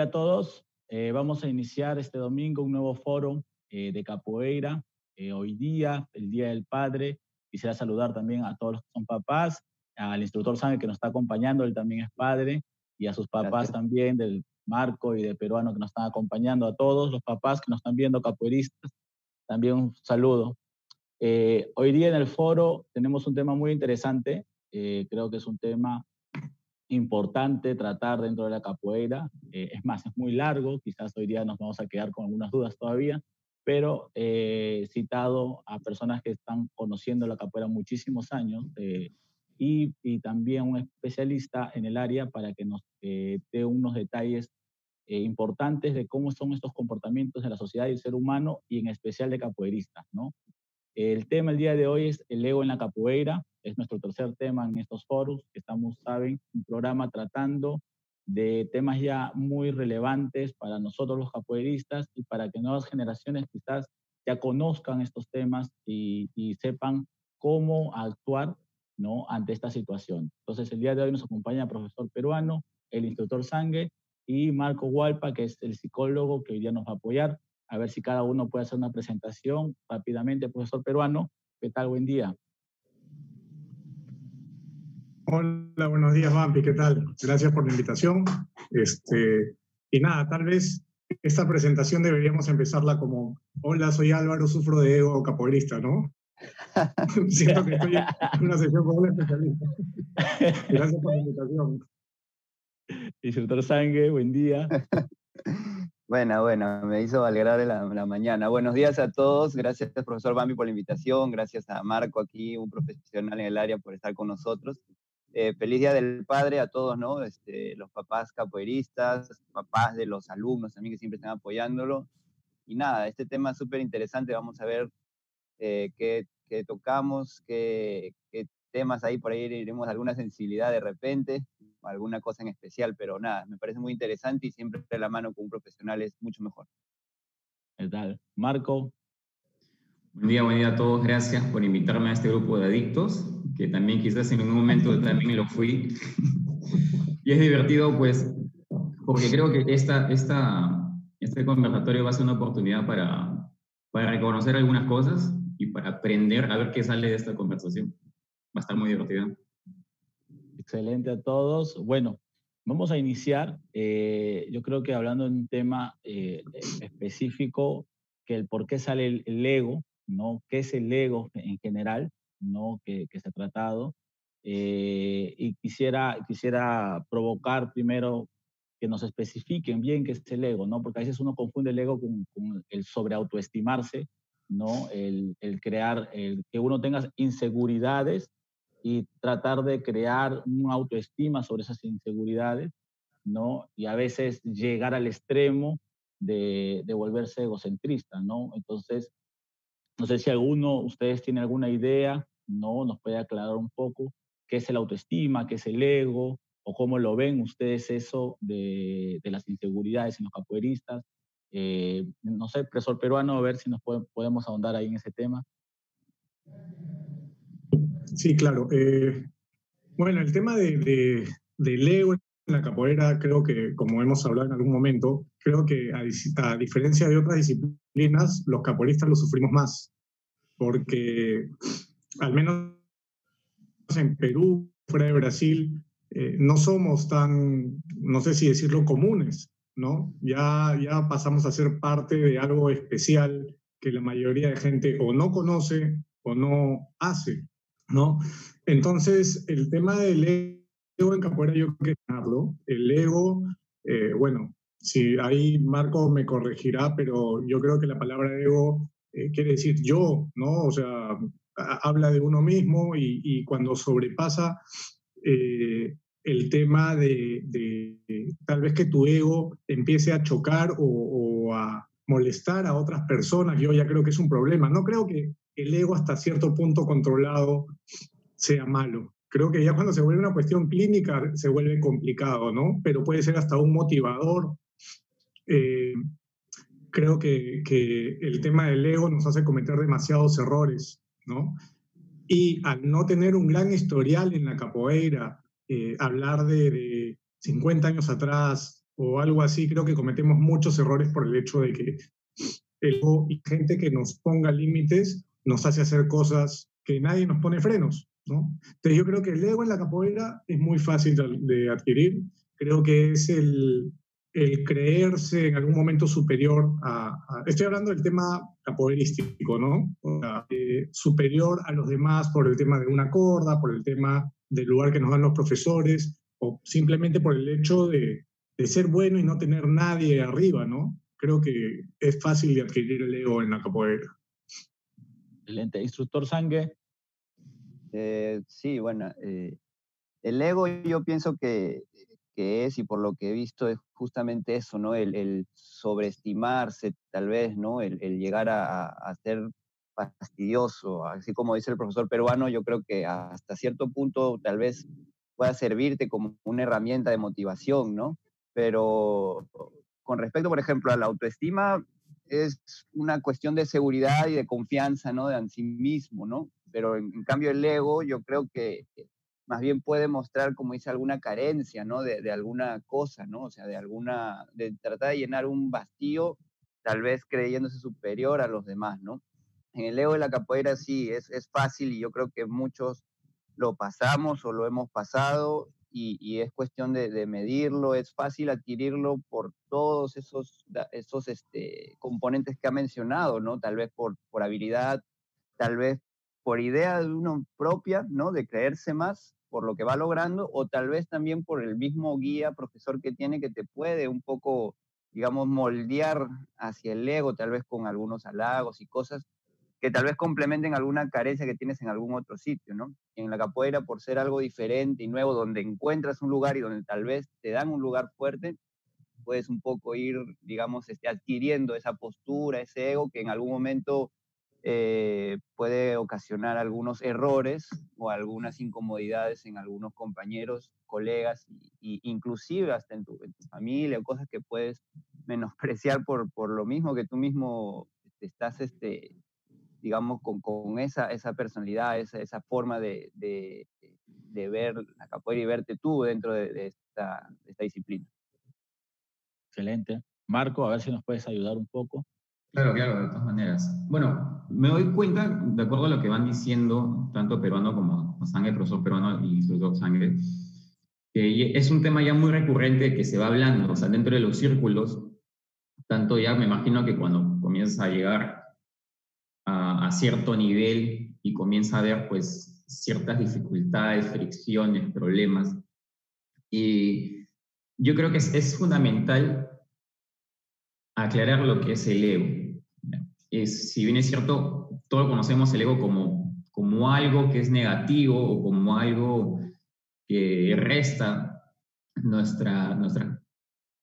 Día a todos. Eh, vamos a iniciar este domingo un nuevo foro eh, de capoeira. Eh, hoy día, el Día del Padre, quisiera saludar también a todos los que son papás, al instructor Sánchez que nos está acompañando, él también es padre, y a sus papás también, del Marco y de Peruano que nos están acompañando, a todos los papás que nos están viendo, capoeiristas, también un saludo. hoy día en el foro tenemos un tema muy interesante, creo que es un tema importante tratar dentro de la capoeira. Eh, es más, es muy largo, quizás hoy día nos vamos a quedar con algunas dudas todavía, pero he citado a personas que están conociendo la capoeira muchísimos años eh, y, y, también un especialista en el área para que nos eh, dé unos detalles importantes de cómo son estos comportamientos de la sociedad y el ser humano y en especial de capoeiristas, ¿no? El tema el día de hoy es el ego en la capoeira, es nuestro tercer tema en estos foros, que estamos, saben, un programa tratando de temas ya muy relevantes para nosotros los capoeiristas y para que nuevas generaciones quizás ya conozcan estos temas y, sepan cómo actuar ¿no? ante esta situación. Entonces, el día de hoy nos acompaña el profesor peruano, el instructor Sangue y Marco Hualpa, que es el psicólogo que hoy día nos va a apoyar. A ver si cada uno puede hacer una presentación rápidamente, profesor peruano. ¿Qué tal? Buen día. Hola, buenos días, Vampi, ¿qué tal? Gracias por la invitación. Este, y nada, tal vez esta presentación deberíamos empezarla como, hola, soy Álvaro, sufro de ego capoeirista, ¿no? Siento que estoy en una sesión con un especialista. Gracias por la invitación. Instructor Sangue, buen día. Bueno, bueno, me hizo alegrar la, la, mañana. Buenos días a todos. Gracias, profesor Bambi, por la invitación. Gracias a Marco aquí, un profesional en el área, por estar con nosotros. Eh, feliz Día del Padre a todos, ¿no? Este, los papás capoeiristas, papás de los alumnos también que siempre están apoyándolo. Y nada, este tema es súper interesante, vamos a ver eh, qué, qué, tocamos, qué, qué, temas ahí, por ahí iremos alguna sensibilidad de repente, alguna cosa en especial, pero nada, me parece muy interesante y siempre de la mano con un profesional es mucho mejor. ¿Qué tal? Marco. Buen día, buen día a todos. Gracias por invitarme a este grupo de adictos que también quizás en un momento también lo fui. y es divertido, pues, porque creo que esta, esta, este conversatorio va a ser una oportunidad para, para reconocer algunas cosas y para aprender a ver qué sale de esta conversación. Va a estar muy divertido. Excelente a todos. Bueno, vamos a iniciar. Eh, yo creo que hablando de un tema eh, específico, que el por qué sale el, el, ego, ¿no? ¿Qué es el ego en general? ¿No? que, se ha tratado. Eh, y quisiera, quisiera provocar primero que nos especifiquen bien qué es el ego, ¿no? porque a veces uno confunde el ego con, el sobreautoestimarse, ¿no? el, el crear, el, que uno tenga inseguridades y tratar de crear una autoestima sobre esas inseguridades, ¿no? Y a veces llegar al extremo de, de volverse egocentrista, ¿no? Entonces, no sé si alguno, ustedes tienen alguna idea ¿no? Nos puede aclarar un poco qué es el autoestima, qué es el ego, o cómo lo ven ustedes eso de, las inseguridades en los capoeiristas. Eh, no sé, profesor peruano, a ver si nos podemos ahondar ahí en ese tema. Sí, claro. Eh, bueno, el tema de, del ego en la capoeira, creo que, como hemos hablado en algún momento, creo que a, a diferencia de otras disciplinas, los capoeiristas lo sufrimos más, porque al menos en Perú, fuera de Brasil, eh, no somos tan, no sé si decirlo, comunes, ¿no? Ya, ya pasamos a ser parte de algo especial que la mayoría de gente o no conoce o no hace, ¿no? Entonces, el tema del ego en capoeira yo creo que El ego, eh, bueno, si ahí Marco me corregirá, pero yo creo que la palabra ego eh, quiere decir yo, ¿no? O sea, habla de uno mismo y, cuando sobrepasa eh, el tema de, tal vez que tu ego empiece a chocar o, a molestar a otras personas. Yo ya creo que es un problema. No creo que el ego hasta cierto punto controlado sea malo. Creo que ya cuando se vuelve una cuestión clínica se vuelve complicado, ¿no? Pero puede ser hasta un motivador. Eh, creo que, que, el tema del ego nos hace cometer demasiados errores, ¿no? Y al no tener un gran historial en la capoeira, eh, hablar de, 50 años atrás o algo así, creo que cometemos muchos errores por el hecho de que el ego y gente que nos ponga límites nos hace hacer cosas que nadie nos pone frenos, ¿no? Entonces yo creo que el ego en la capoeira es muy fácil de adquirir, creo que es el, el creerse en algún momento superior a, estoy hablando del tema capoeirístico, ¿no? Eh, superior a los demás por el tema de una corda, por el tema del lugar que nos dan los profesores, o simplemente por el hecho de, de ser bueno y no tener nadie arriba, ¿no? Creo que es fácil de adquirir el ego en la capoeira. Excelente. Instructor Sangue. Eh, sí, bueno, eh, el ego yo pienso que que es y por lo que he visto es justamente eso, ¿no? El, sobreestimarse tal vez, ¿no? El, llegar a, ser fastidioso, así como dice el profesor peruano, yo creo que hasta cierto punto tal vez pueda servirte como una herramienta de motivación, ¿no? Pero con respecto, por ejemplo, a la autoestima, es una cuestión de seguridad y de confianza, ¿no? De en sí mismo, ¿no? Pero en, en cambio el ego, yo creo que más bien puede mostrar, como dice, alguna carencia, ¿no? De, alguna cosa, ¿no? O sea, de alguna, de tratar de llenar un vacío, tal vez creyéndose superior a los demás, ¿no? En el ego de la capoeira sí, es, es fácil y yo creo que muchos lo pasamos o lo hemos pasado y, es cuestión de, medirlo, es fácil adquirirlo por todos esos, esos este, componentes que ha mencionado, ¿no? Tal vez por, por habilidad, tal vez por idea de uno propia, ¿no? De creerse más por lo que va logrando o tal vez también por el mismo guía, profesor que tiene que te puede un poco, digamos, moldear hacia el ego, tal vez con algunos halagos y cosas que tal vez complementen alguna carencia que tienes en algún otro sitio, ¿no? En la capoeira, por ser algo diferente y nuevo, donde encuentras un lugar y donde tal vez te dan un lugar fuerte, puedes un poco ir, digamos, este, adquiriendo esa postura, ese ego que en algún momento eh, puede ocasionar algunos errores o algunas incomodidades en algunos compañeros, colegas, y, inclusive hasta en tu, familia o cosas que puedes menospreciar por, por lo mismo que tú mismo estás, este, digamos, con, con esa, esa personalidad, esa, esa forma de, de, ver la capoeira y verte tú dentro de, esta, de esta disciplina. Excelente. Marco, a ver si nos puedes ayudar un poco. Claro, claro, de todas maneras. Bueno, me doy cuenta, de acuerdo a lo que van diciendo, tanto peruano como sangre, profesor peruano y instructor sangre, que es un tema ya muy recurrente que se va hablando, o sea, dentro de los círculos, tanto ya me imagino que cuando comienzas a llegar a, cierto nivel y comienza a haber pues ciertas dificultades, fricciones, problemas, y yo creo que es, es fundamental aclarar lo que es el ego. Es, si bien es cierto, todos conocemos el ego como, como algo que es negativo o como algo que resta nuestra, nuestra,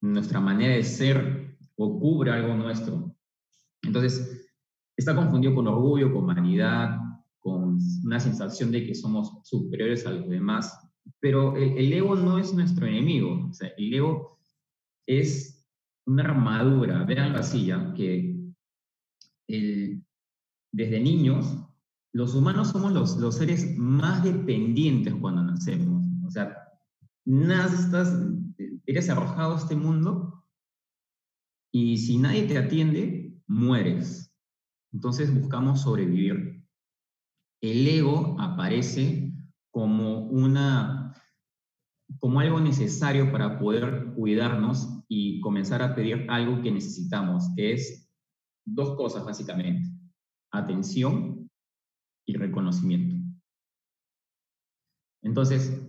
nuestra manera de ser o cubre algo nuestro. Entonces, está confundido con orgullo, con vanidad, con una sensación de que somos superiores a los demás. Pero el, ego no es nuestro enemigo. El ego es una armadura, vean la silla, que desde niños, los humanos somos los, los seres más dependientes cuando nacemos. O sea, naces, eres arrojado a este mundo y si nadie te atiende, mueres. Entonces buscamos sobrevivir. El ego aparece como una como algo necesario para poder cuidarnos y comenzar a pedir algo que necesitamos, que es dos cosas básicamente, atención y reconocimiento. Entonces,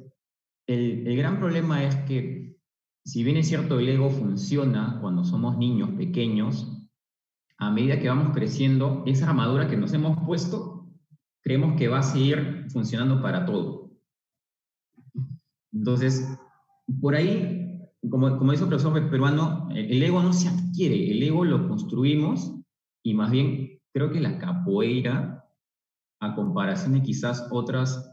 el, el gran problema es que si bien es cierto el ego funciona cuando somos niños pequeños, a medida que vamos creciendo, esa armadura que nos hemos puesto, creemos que va a seguir funcionando para todo. Entonces, por ahí como, como dice el profesor peruano, el ego no se adquiere, el ego lo construimos y más bien creo que la capoeira, a comparación de quizás otras,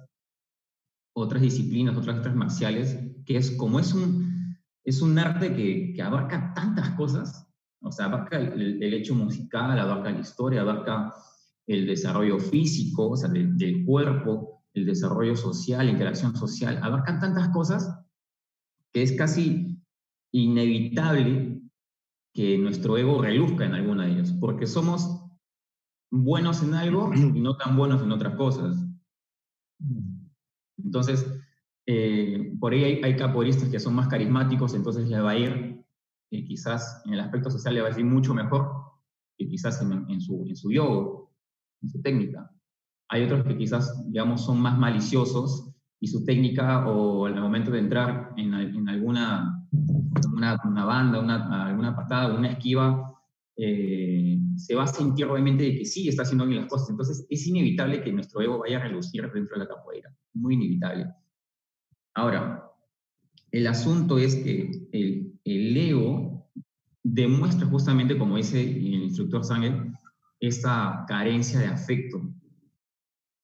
otras disciplinas, otras artes marciales, que es como es un, es un arte que, que abarca tantas cosas, o sea, abarca el, hecho musical, abarca la historia, abarca el desarrollo físico, o sea, del cuerpo, el desarrollo social, la interacción social, abarcan tantas cosas que es casi inevitable que nuestro ego reluzca en alguna de ellas, porque somos buenos en algo y no tan buenos en otras cosas. Entonces, eh, por ahí hay, hay, capoeiristas que son más carismáticos, entonces le va a ir, eh, quizás en el aspecto social le va a ir mucho mejor que quizás en, su, en su yoga, en su técnica. Hay otros que quizás, digamos, son más maliciosos y su técnica o al momento de entrar en, en alguna una, banda, una, alguna patada, una esquiva, eh, se va a sentir obviamente de que sí está haciendo bien las cosas. Entonces es inevitable que nuestro ego vaya a relucir dentro de la capoeira. Muy inevitable. Ahora, el asunto es que el, ego demuestra justamente, como dice el instructor Sangel, esa carencia de afecto.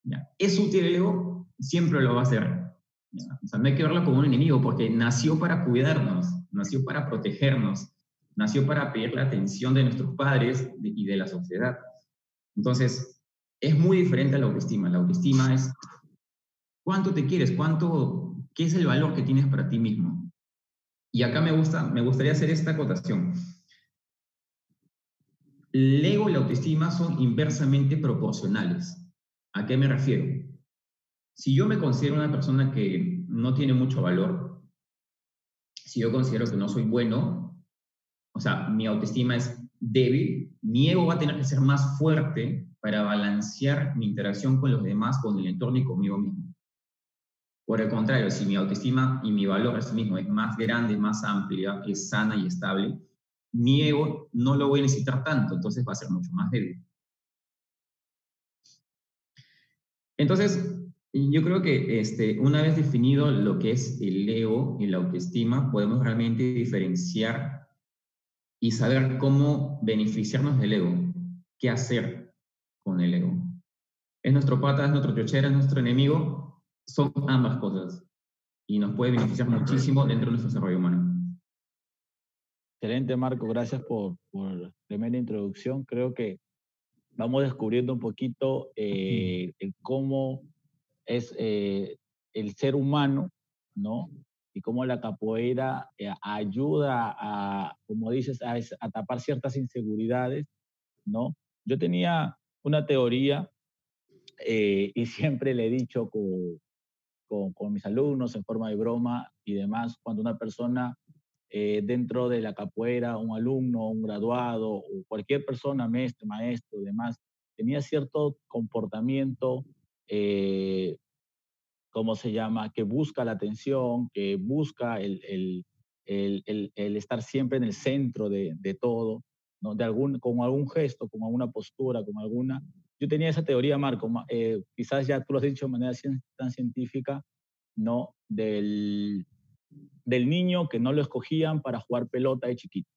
¿Ya? ¿Es útil el ego? Siempre lo va a hacer. Sea, no hay que verlo como un enemigo, porque nació para cuidarnos, nació para protegernos, nació para pedir la atención de nuestros padres y de la sociedad. Entonces, es muy diferente a la autoestima. La autoestima es cuánto te quieres, cuánto, qué es el valor que tienes para ti mismo. Y acá me, gusta, me gustaría hacer esta acotación. El ego y la autoestima son inversamente proporcionales. ¿A qué me refiero? Si yo me considero una persona que no tiene mucho valor, si yo considero que no soy bueno, o sea, mi autoestima es débil, mi ego va a tener que ser más fuerte para balancear mi interacción con los demás, con el entorno y conmigo mismo. Por el contrario, si mi autoestima y mi valor a sí mismo es más grande, más amplia, es sana y estable, mi ego no lo voy a necesitar tanto, entonces va a ser mucho más débil. Entonces, yo creo que este, una vez definido lo que es el ego y la autoestima, podemos realmente diferenciar y saber cómo beneficiarnos del ego, qué hacer con el ego. ¿Es nuestro pata, es nuestro chochera, es nuestro enemigo? Son ambas cosas y nos puede beneficiar muchísimo dentro de nuestro desarrollo humano. Excelente, Marco. Gracias por, por tremenda introducción. Creo que vamos descubriendo un poquito eh, el cómo es eh, el ser humano, ¿no? Y cómo la capoeira eh, ayuda a, como dices, a, tapar ciertas inseguridades, ¿no? Yo tenía una teoría eh, y siempre le he dicho con, con, con, mis alumnos en forma de broma y demás, cuando una persona dentro de la capoeira, un alumno, un graduado o cualquier persona, maestro, maestro, demás, tenía cierto comportamiento eh, ¿cómo se llama? Que busca la atención, que busca el, el, el, el estar siempre en el centro de, de todo, ¿no? De algún, con algún gesto, con alguna postura, con alguna... Yo tenía esa teoría, Marco, eh, quizás ya tú lo has dicho de manera tan científica, ¿no? Del, del niño que no lo escogían para jugar pelota de chiquito,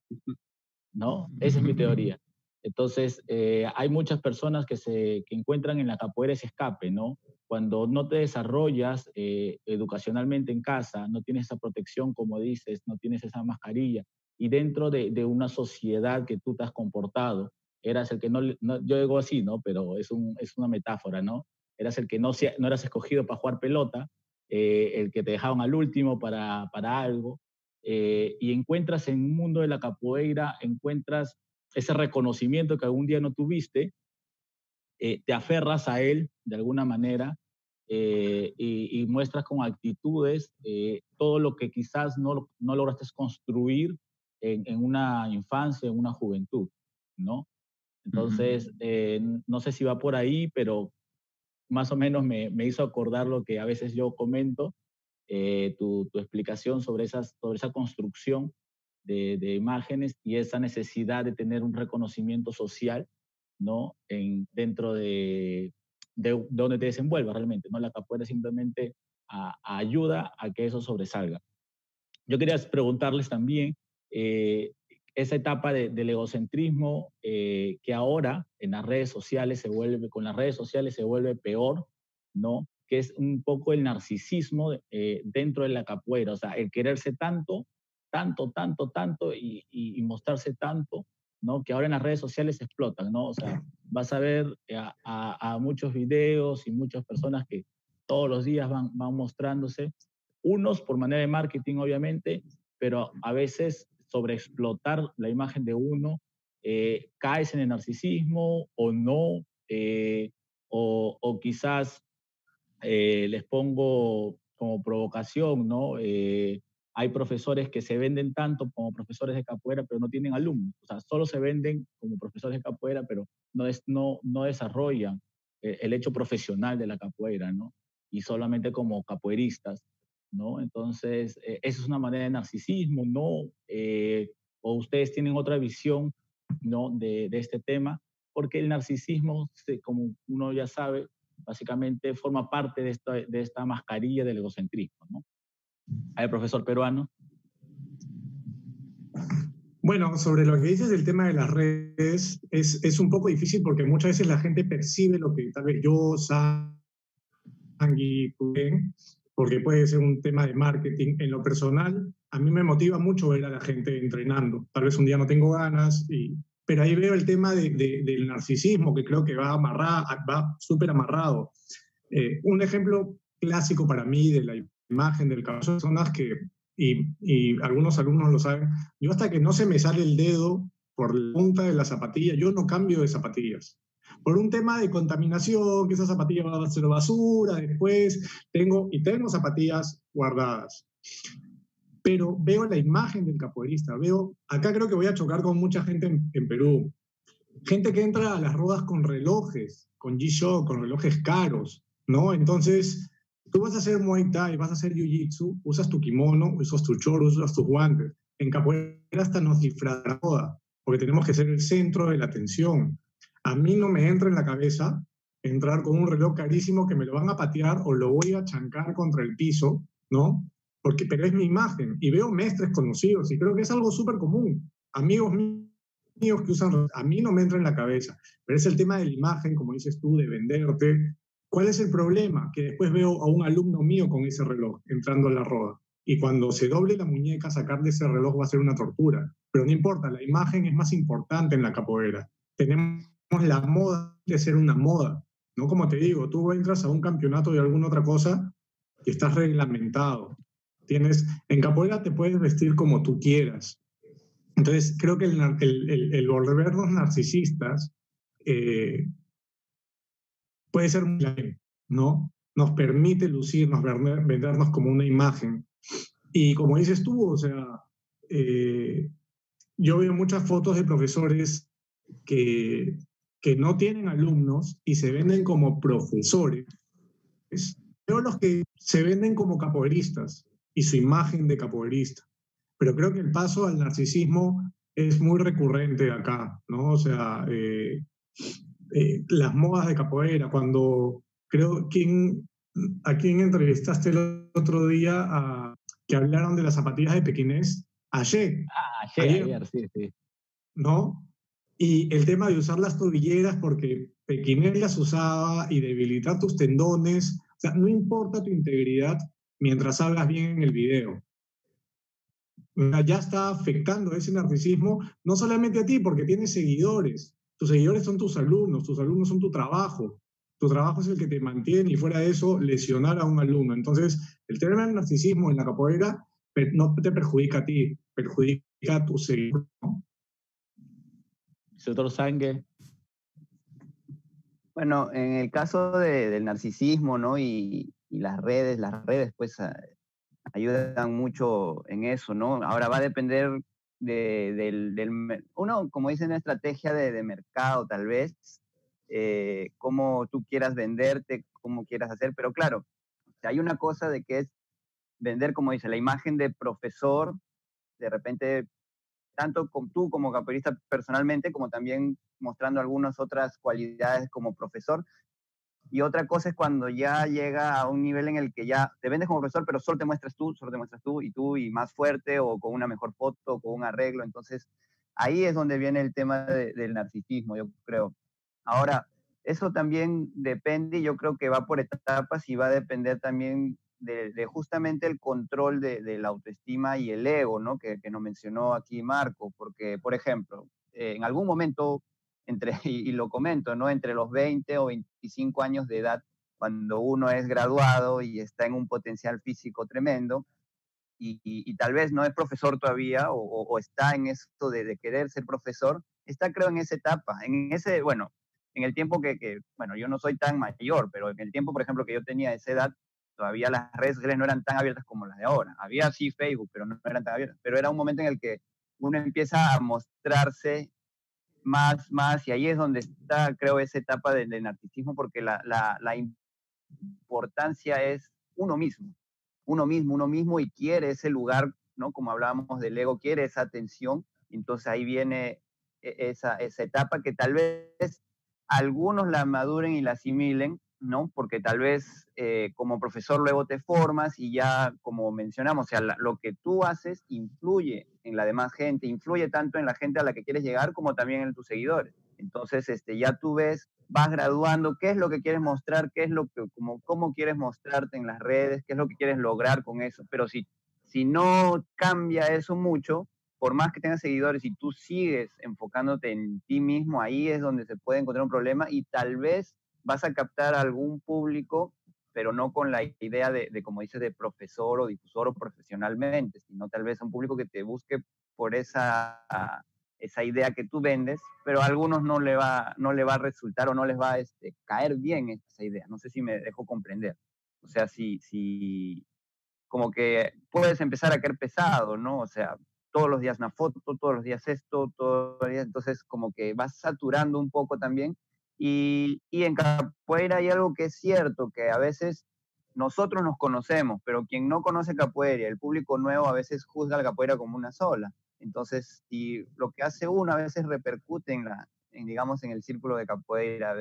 ¿no? Esa es mi teoría. Entonces, eh, hay muchas personas que se que encuentran en la capoeira ese escape, ¿no? Cuando no te desarrollas eh, educacionalmente en casa, no tienes esa protección, como dices, no tienes esa mascarilla, y dentro de, de una sociedad que tú te has comportado, eras el que no, yo digo así, ¿no? Pero es, un, es una metáfora, ¿no? Eras el que no, no eras escogido para jugar pelota, eh, el que te dejaban al último para, para algo, y encuentras en un mundo de la capoeira, encuentras ese reconocimiento que algún día no tuviste, eh, te aferras a él de alguna manera eh, y, muestras con actitudes eh, todo lo que quizás no, no lograste construir en, una infancia, en una juventud, ¿no? Entonces, no sé si va por ahí, pero más o menos me, me hizo acordar lo que a veces yo comento, tu, tu, explicación sobre, esas, sobre esa construcción de, imágenes y esa necesidad de tener un reconocimiento social, ¿no? En, dentro de, de, donde te desenvuelvas realmente, ¿no? La capoeira simplemente ayuda a que eso sobresalga. yo quería preguntarles también, eh, esa etapa del egocentrismo eh, que ahora en las redes sociales se vuelve, con las redes sociales se vuelve peor, ¿no? Que es un poco el narcisismo eh, dentro de la capoeira, o sea, el quererse tanto, tanto, tanto, tanto y, mostrarse tanto, ¿no? Que ahora en las redes sociales explotan, ¿no? O sea, vas a ver a, muchos videos y muchas personas que todos los días van, van mostrándose, unos por manera de marketing, obviamente, pero a veces sobreexplotar la imagen de uno, eh, caes en el narcisismo o no, eh, o, quizás eh, les pongo como provocación, ¿no? Hay profesores que se venden tanto como profesores de capoeira, pero no tienen alumnos. O sea, solo se venden como profesores de capoeira, pero no, es, no, no desarrollan el hecho profesional de la capoeira, ¿no? Y solamente como capoeiristas. ¿no? Entonces, eh, esa es una manera de narcisismo, ¿no? Eh, o ustedes tienen otra visión, ¿no? De, este tema, porque el narcisismo, como uno ya sabe, básicamente forma parte de esta, de esta mascarilla del egocentrismo, ¿no? Al profesor peruano. Bueno, sobre lo que dices del tema de las redes, es, es, un poco difícil porque muchas veces la gente percibe lo que tal vez yo, Sangui, porque puede ser un tema de marketing. En lo personal, a mí me motiva mucho ver a la gente entrenando. Tal vez un día no tengo ganas, y, pero ahí veo el tema de, del narcisismo, que creo que va, va súper amarrado. Eh, un ejemplo clásico para mí de la imagen del caso de que, y, y algunos alumnos lo saben, yo hasta que no se me sale el dedo por la punta de la zapatilla, yo no cambio de zapatillas por un tema de contaminación, que esa zapatilla va a ser basura, después tengo, y tengo zapatillas guardadas. Pero veo la imagen del capoeirista, veo, acá creo que voy a chocar con mucha gente en, Perú, gente que entra a las rodas con relojes, con G-Shock, con relojes caros, ¿no? Entonces, tú vas a hacer Muay Thai, vas a hacer Jiu-Jitsu, usas tu kimono, usas tu choro, usas tus guantes. En capoeira hasta nos cifra la roda, porque tenemos que ser el centro de la atención a mí no me entra en la cabeza entrar con un reloj carísimo que me lo van a patear o lo voy a chancar contra el piso, ¿no? Porque, pero es mi imagen y veo mestres conocidos y creo que es algo súper común. Amigos míos que usan, a mí no me entra en la cabeza, pero es el tema de la imagen, como dices tú, de venderte. ¿Cuál es el problema? Que después veo a un alumno mío con ese reloj entrando a la roda. Y cuando se doble la muñeca, sacar de ese reloj va a ser una tortura. Pero no importa, la imagen es más importante en la capoeira. Tenemos la moda de ser una moda. No como te digo, tú entras a un campeonato de alguna otra cosa y estás reglamentado. Tienes, en capoeira te puedes vestir como tú quieras. Entonces, creo que el, el, el, volvernos narcisistas eh, puede ser muy bien, ¿no? Nos permite lucirnos, vendernos como una imagen. Y como dices tú, o sea, eh, yo veo muchas fotos de profesores que que no tienen alumnos y se venden como profesores, veo los que se venden como capoeiristas y su imagen de capoeirista. Pero creo que el paso al narcisismo es muy recurrente acá, ¿no? O sea, eh, eh, las modas de capoeira, cuando creo, ¿quién, ¿a quién entrevistaste el otro día a, que hablaron de las zapatillas de pequinés? Ayer. Ah, ayer, ayer sí, sí. ¿No? Y el tema de usar las tobilleras porque Pequinel las usaba y debilitar tus tendones, o sea, no importa tu integridad mientras hablas bien en el video. Ya está afectando ese narcisismo no solamente a ti, porque tienes seguidores. Tus seguidores son tus alumnos, tus alumnos son tu trabajo. Tu trabajo es el que te mantiene y fuera de eso lesionar a un alumno. Entonces, el tema del narcisismo en la capoeira no te perjudica a ti, perjudica a tus seguidores. Doctor Sangue. Bueno, en el caso del narcisismo, ¿no? Y, las redes, las redes pues ayudan mucho en eso, ¿no? Ahora va a depender del, uno, como dice, una estrategia de, mercado tal vez, eh, cómo tú quieras venderte, cómo quieras hacer, pero claro, hay una cosa de que es vender, como dice, la imagen de profesor, de repente tanto tú como capoeirista personalmente, como también mostrando algunas otras cualidades como profesor. Y otra cosa es cuando ya llega a un nivel en el que ya te vendes como profesor, pero solo te muestras tú, solo te muestras tú y tú y más fuerte o con una mejor foto, o con un arreglo. Entonces, ahí es donde viene el tema del narcisismo, yo creo. Ahora, eso también depende, yo creo que va por etapas y va a depender también de, justamente el control de, la autoestima y el ego, ¿no? Que, que nos mencionó aquí Marco, porque, por ejemplo, en algún momento entre, y, lo comento, ¿no? Entre los 20 o 25 años de edad, cuando uno es graduado y está en un potencial físico tremendo, y, tal vez no es profesor todavía o, está en esto de, querer ser profesor, está creo en esa etapa, en ese, bueno, en el tiempo que, que, bueno, yo no soy tan mayor, pero en el tiempo, por ejemplo, que yo tenía esa edad, todavía las redes sociales no eran tan abiertas como las de ahora. Había sí Facebook, pero no eran tan abiertas. Pero era un momento en el que uno empieza a mostrarse más, más, y ahí es donde está, creo, esa etapa del, narcisismo, porque la, la, importancia es uno mismo, uno mismo, uno mismo, y quiere ese lugar, ¿no? Como hablábamos del ego, quiere esa atención, entonces ahí viene e, esa, esa etapa que tal vez algunos la maduren y la asimilen, ¿no? Porque tal vez eh, como profesor luego te formas y ya, como mencionamos, o sea, lo que tú haces influye en la demás gente, influye tanto en la gente a la que quieres llegar como también en tus seguidores. Entonces, este, ya tú ves, vas graduando, qué es lo que quieres mostrar, qué es lo que, como, cómo quieres mostrarte en las redes, qué es lo que quieres lograr con eso. Pero si, si no cambia eso mucho, por más que tengas seguidores y tú sigues enfocándote en ti mismo, ahí es donde se puede encontrar un problema y tal vez vas a captar algún público, pero no con la idea de, como dices, de profesor o difusor o profesionalmente, sino tal vez un público que te busque por esa, esa idea que tú vendes, pero a algunos no le va, no le va a resultar o no les va a este, caer bien esa idea. No sé si me dejo comprender. O sea, si, si como que puedes empezar a caer pesado, ¿no? O sea, todos los días una foto, todos los días esto, todos los días, entonces como que vas saturando un poco también y, en capoeira hay algo que es cierto, que a veces nosotros nos conocemos, pero quien no conoce capoeira, el público nuevo a veces juzga la capoeira como una sola. Entonces, y lo que hace uno a veces repercute en la, digamos, en el círculo de capoeira,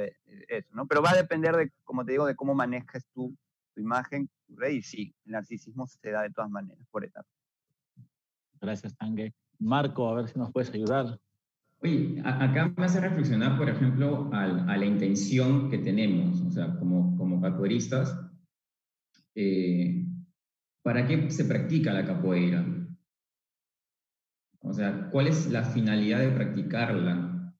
eso, ¿no? Pero va a depender de, como te digo, de cómo manejas tú tu imagen, tu y sí, el narcisismo se da de todas maneras, por etapas. Gracias, Tangue. Marco, a ver si nos puedes ayudar. Oye, acá me hace reflexionar, por ejemplo, a, la intención que tenemos, o sea, como, como capoeiristas, eh, ¿para qué se practica la capoeira? O sea, ¿cuál es la finalidad de practicarla?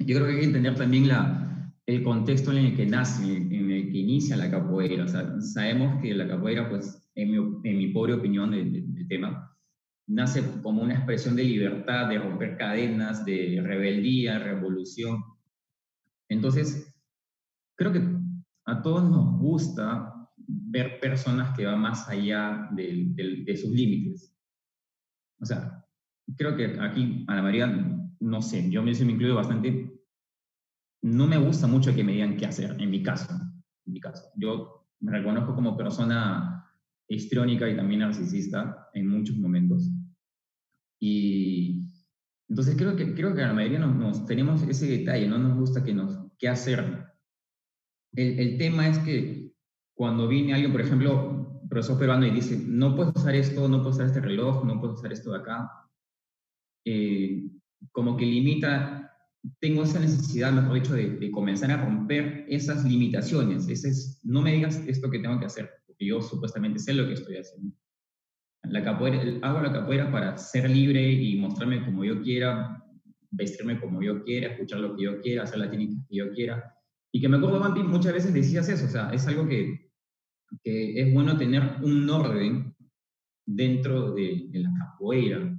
Yo creo que hay que entender también la, el contexto en el que nace, en el que inicia la capoeira. O sea, sabemos que la capoeira, pues, en mi, en mi pobre opinión del tema, nace como una expresión de libertad, de romper cadenas, de rebeldía, revolución. Entonces, creo que a todos nos gusta ver personas que van más allá de, sus límites. O sea, creo que aquí, Ana María, no sé, yo me, me incluyo bastante, no me gusta mucho que me digan qué hacer, en mi caso. Mi caso. Yo me reconozco como persona histriónica y también narcisista en muchos momentos. Y entonces creo que, creo que la mayoría nos, tenemos ese detalle, no nos gusta que nos, qué hacer. El, el tema es que cuando viene alguien, por ejemplo, profesor peruano y dice, no puedes usar esto, no puedes usar este reloj, no puedes usar esto de acá, eh, como que limita, tengo esa necesidad, mejor dicho, de, de, comenzar a romper esas limitaciones. Ese es, no me digas esto que tengo que hacer, porque yo supuestamente sé lo que estoy haciendo. La capoeira, hago la capoeira para ser libre y mostrarme como yo quiera, vestirme como yo quiera, escuchar lo que yo quiera, hacer la técnica que yo quiera. Y que me acuerdo, Vampi, muchas veces decías eso, o sea, es algo que, que es bueno tener un orden dentro de, la capoeira.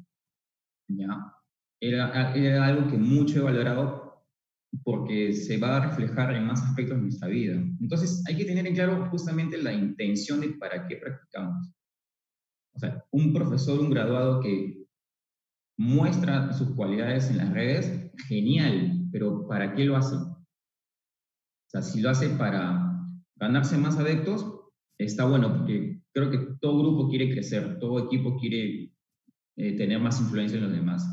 ¿ya? Era, era algo que mucho he valorado porque se va a reflejar en más aspectos de nuestra vida. Entonces, hay que tener en claro justamente la intención de para qué practicamos. O sea, un profesor, un graduado que muestra sus cualidades en las redes, genial, pero ¿para qué lo hace? O sea, si lo hace para ganarse más adeptos, está bueno, porque creo que todo grupo quiere crecer, todo equipo quiere eh, tener más influencia en los demás.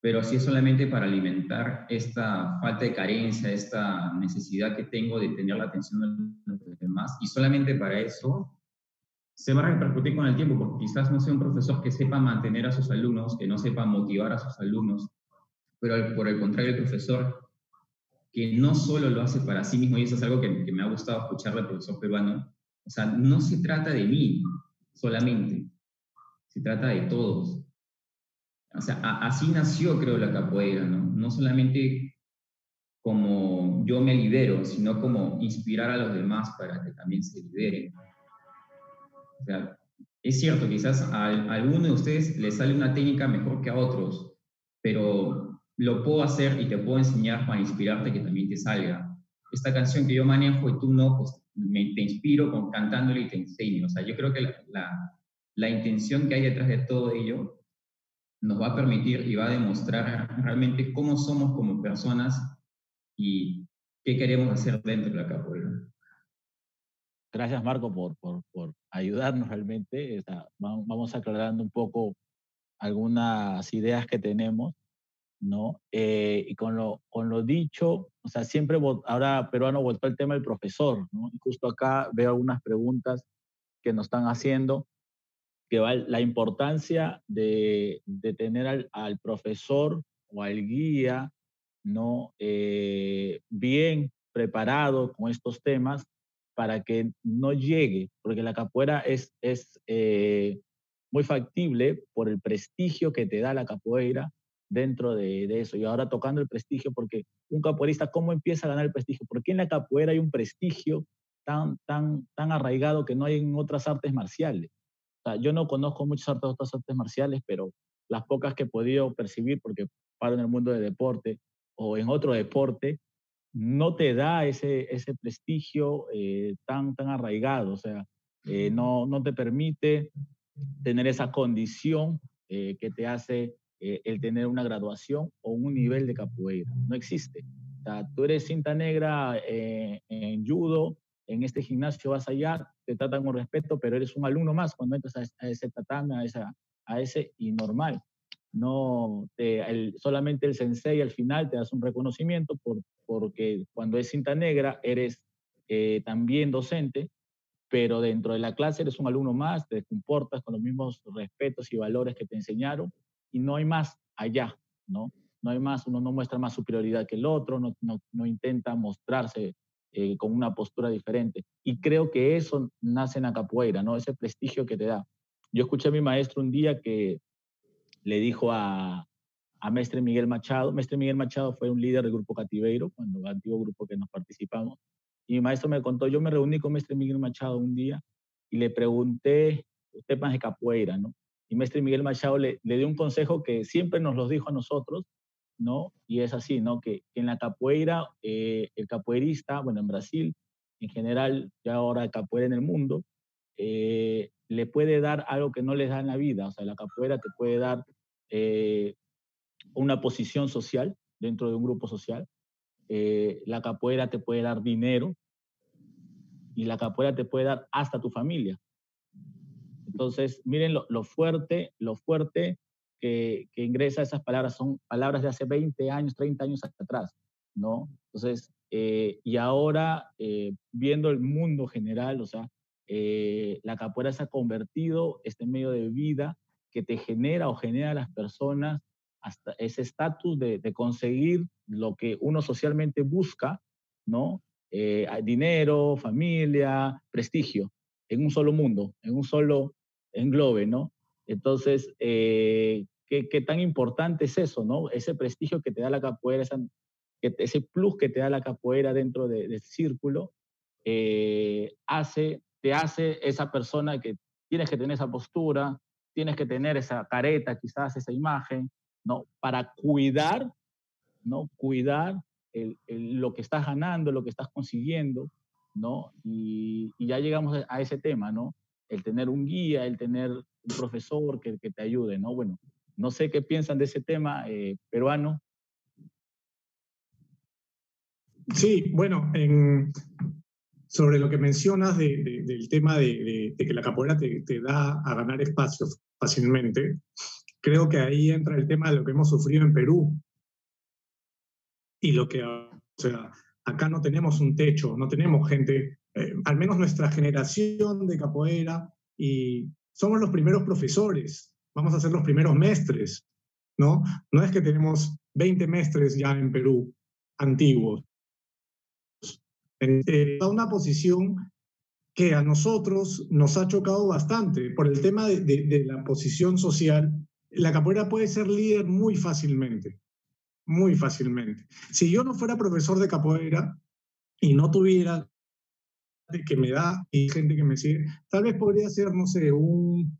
pero sí es solamente para alimentar esta falta de carencia, esta necesidad que tengo de tener la atención de los demás, y solamente para eso se va a repercutir con el tiempo, porque quizás no sea un profesor que sepa mantener a sus alumnos, que no sepa motivar a sus alumnos, pero por el contrario, el profesor que no solo lo hace para sí mismo, y eso es algo que, que me ha gustado escuchar del profesor peruano, o sea, no se trata de mí solamente, se trata de todos. O sea, así nació, creo, la capoeira, ¿no? No solamente como yo me libero, sino como inspirar a los demás para que también se liberen. O sea, es cierto, quizás a, a alguno de ustedes le sale una técnica mejor que a otros, pero lo puedo hacer y te puedo enseñar para inspirarte que también te salga. Esta canción que yo manejo y tú no, pues me, te inspiro con cantándole y te enseño. O sea, yo creo que la, la, intención que hay detrás de todo ello nos va a permitir y va a demostrar realmente cómo somos como personas y qué queremos hacer dentro de la capoeira. Gracias, Marco, por, por, por ayudarnos realmente. vamos aclarando un poco algunas ideas que tenemos, ¿no? Eh, y con lo, con lo dicho, o sea, siempre, ahora peruano vuelto el tema del profesor, ¿no? Y justo acá veo algunas preguntas que nos están haciendo que va la importancia de, de tener al, al, profesor o al guía ¿no? Eh, bien preparado con estos temas para que no llegue, porque la capoeira es, es eh, muy factible por el prestigio que te da la capoeira dentro de, eso. Y ahora tocando el prestigio, porque un capoeirista, ¿cómo empieza a ganar el prestigio? Porque en la capoeira hay un prestigio tan, tan, tan arraigado que no hay en otras artes marciales yo no conozco muchas otras artes marciales, pero las pocas que he podido percibir, porque paro en el mundo de deporte o en otro deporte, no te da ese, ese prestigio eh, tan, tan arraigado, o sea, eh, no, no te permite tener esa condición eh, que te hace el tener una graduación o un nivel de capoeira. No existe. O sea, tú eres cinta negra en judo, en este gimnasio vas allá, te tratan con respeto, pero eres un alumno más cuando entras a, ese tatame, a, esa, a ese y normal. No, solamente el sensei al final te das un reconocimiento por, porque cuando es cinta negra eres eh, también docente, pero dentro de la clase eres un alumno más, te comportas con los mismos respetos y valores que te enseñaron y no hay más allá, ¿no? No hay más, uno no muestra más superioridad que el otro, no, no, no intenta mostrarse eh, con una postura diferente. Y creo que eso nace en la capoeira, ¿no? Ese prestigio que te da. Yo escuché a mi maestro un día que le dijo a, a Mestre Miguel Machado, Mestre Miguel Machado fue un líder del grupo Cativeiro, cuando antiguo grupo que nos participamos, y mi maestro me contó, yo me reuní con Mestre Miguel Machado un día y le pregunté temas de capoeira, ¿no? Y Mestre Miguel Machado le, dio un consejo que siempre nos lo dijo a nosotros, ¿no? Y es así, ¿no? Que, en la capoeira, eh, el capoeirista, bueno, en Brasil, en general, ya ahora capoeira en el mundo, eh, le puede dar algo que no les da en la vida. O sea, la capoeira te puede dar eh, una posición social dentro de un grupo social. la capoeira te puede dar dinero y la capoeira te puede dar hasta tu familia. Entonces, miren lo, fuerte, lo fuerte que, ingresa esas palabras son palabras de hace 20 años, 30 años atrás, ¿no? Entonces, eh, y ahora, eh, viendo el mundo general, o sea, eh, la capoeira se ha convertido este medio de vida que te genera o genera a las personas hasta ese estatus de, conseguir lo que uno socialmente busca, ¿no? dinero, familia, prestigio, en un solo mundo, en un solo englobe, ¿no? Entonces, eh, ¿qué, tan importante es eso, no? Ese prestigio que te da la capoeira, ese plus que te da la capoeira dentro de, del círculo, eh, hace, te hace esa persona que tienes que tener esa postura, tienes que tener esa careta, quizás esa imagen, ¿no? Para cuidar, ¿no? Cuidar lo que estás ganando, lo que estás consiguiendo, ¿no? Y, ya llegamos a ese tema, ¿no? El tener un guía, el tener un profesor que, que, te ayude, ¿no? Bueno, no sé qué piensan de ese tema eh, peruano. Sí, bueno, en, sobre lo que mencionas de, del tema de, que la capoeira te, te, da a ganar espacio fácilmente, creo que ahí entra el tema de lo que hemos sufrido en Perú. Y lo que, o sea, acá no tenemos un techo, no tenemos gente, eh, al menos nuestra generación de capoeira, y somos los primeros profesores, vamos a ser los primeros mestres, ¿no? No es que tenemos 20 mestres ya en Perú, antiguos. Eh, una posición que a nosotros nos ha chocado bastante por el tema de, la posición social. La capoeira puede ser líder muy fácilmente, muy fácilmente. Si yo no fuera profesor de capoeira y no tuviera que me da y gente que me sigue, tal vez podría ser, no sé, un,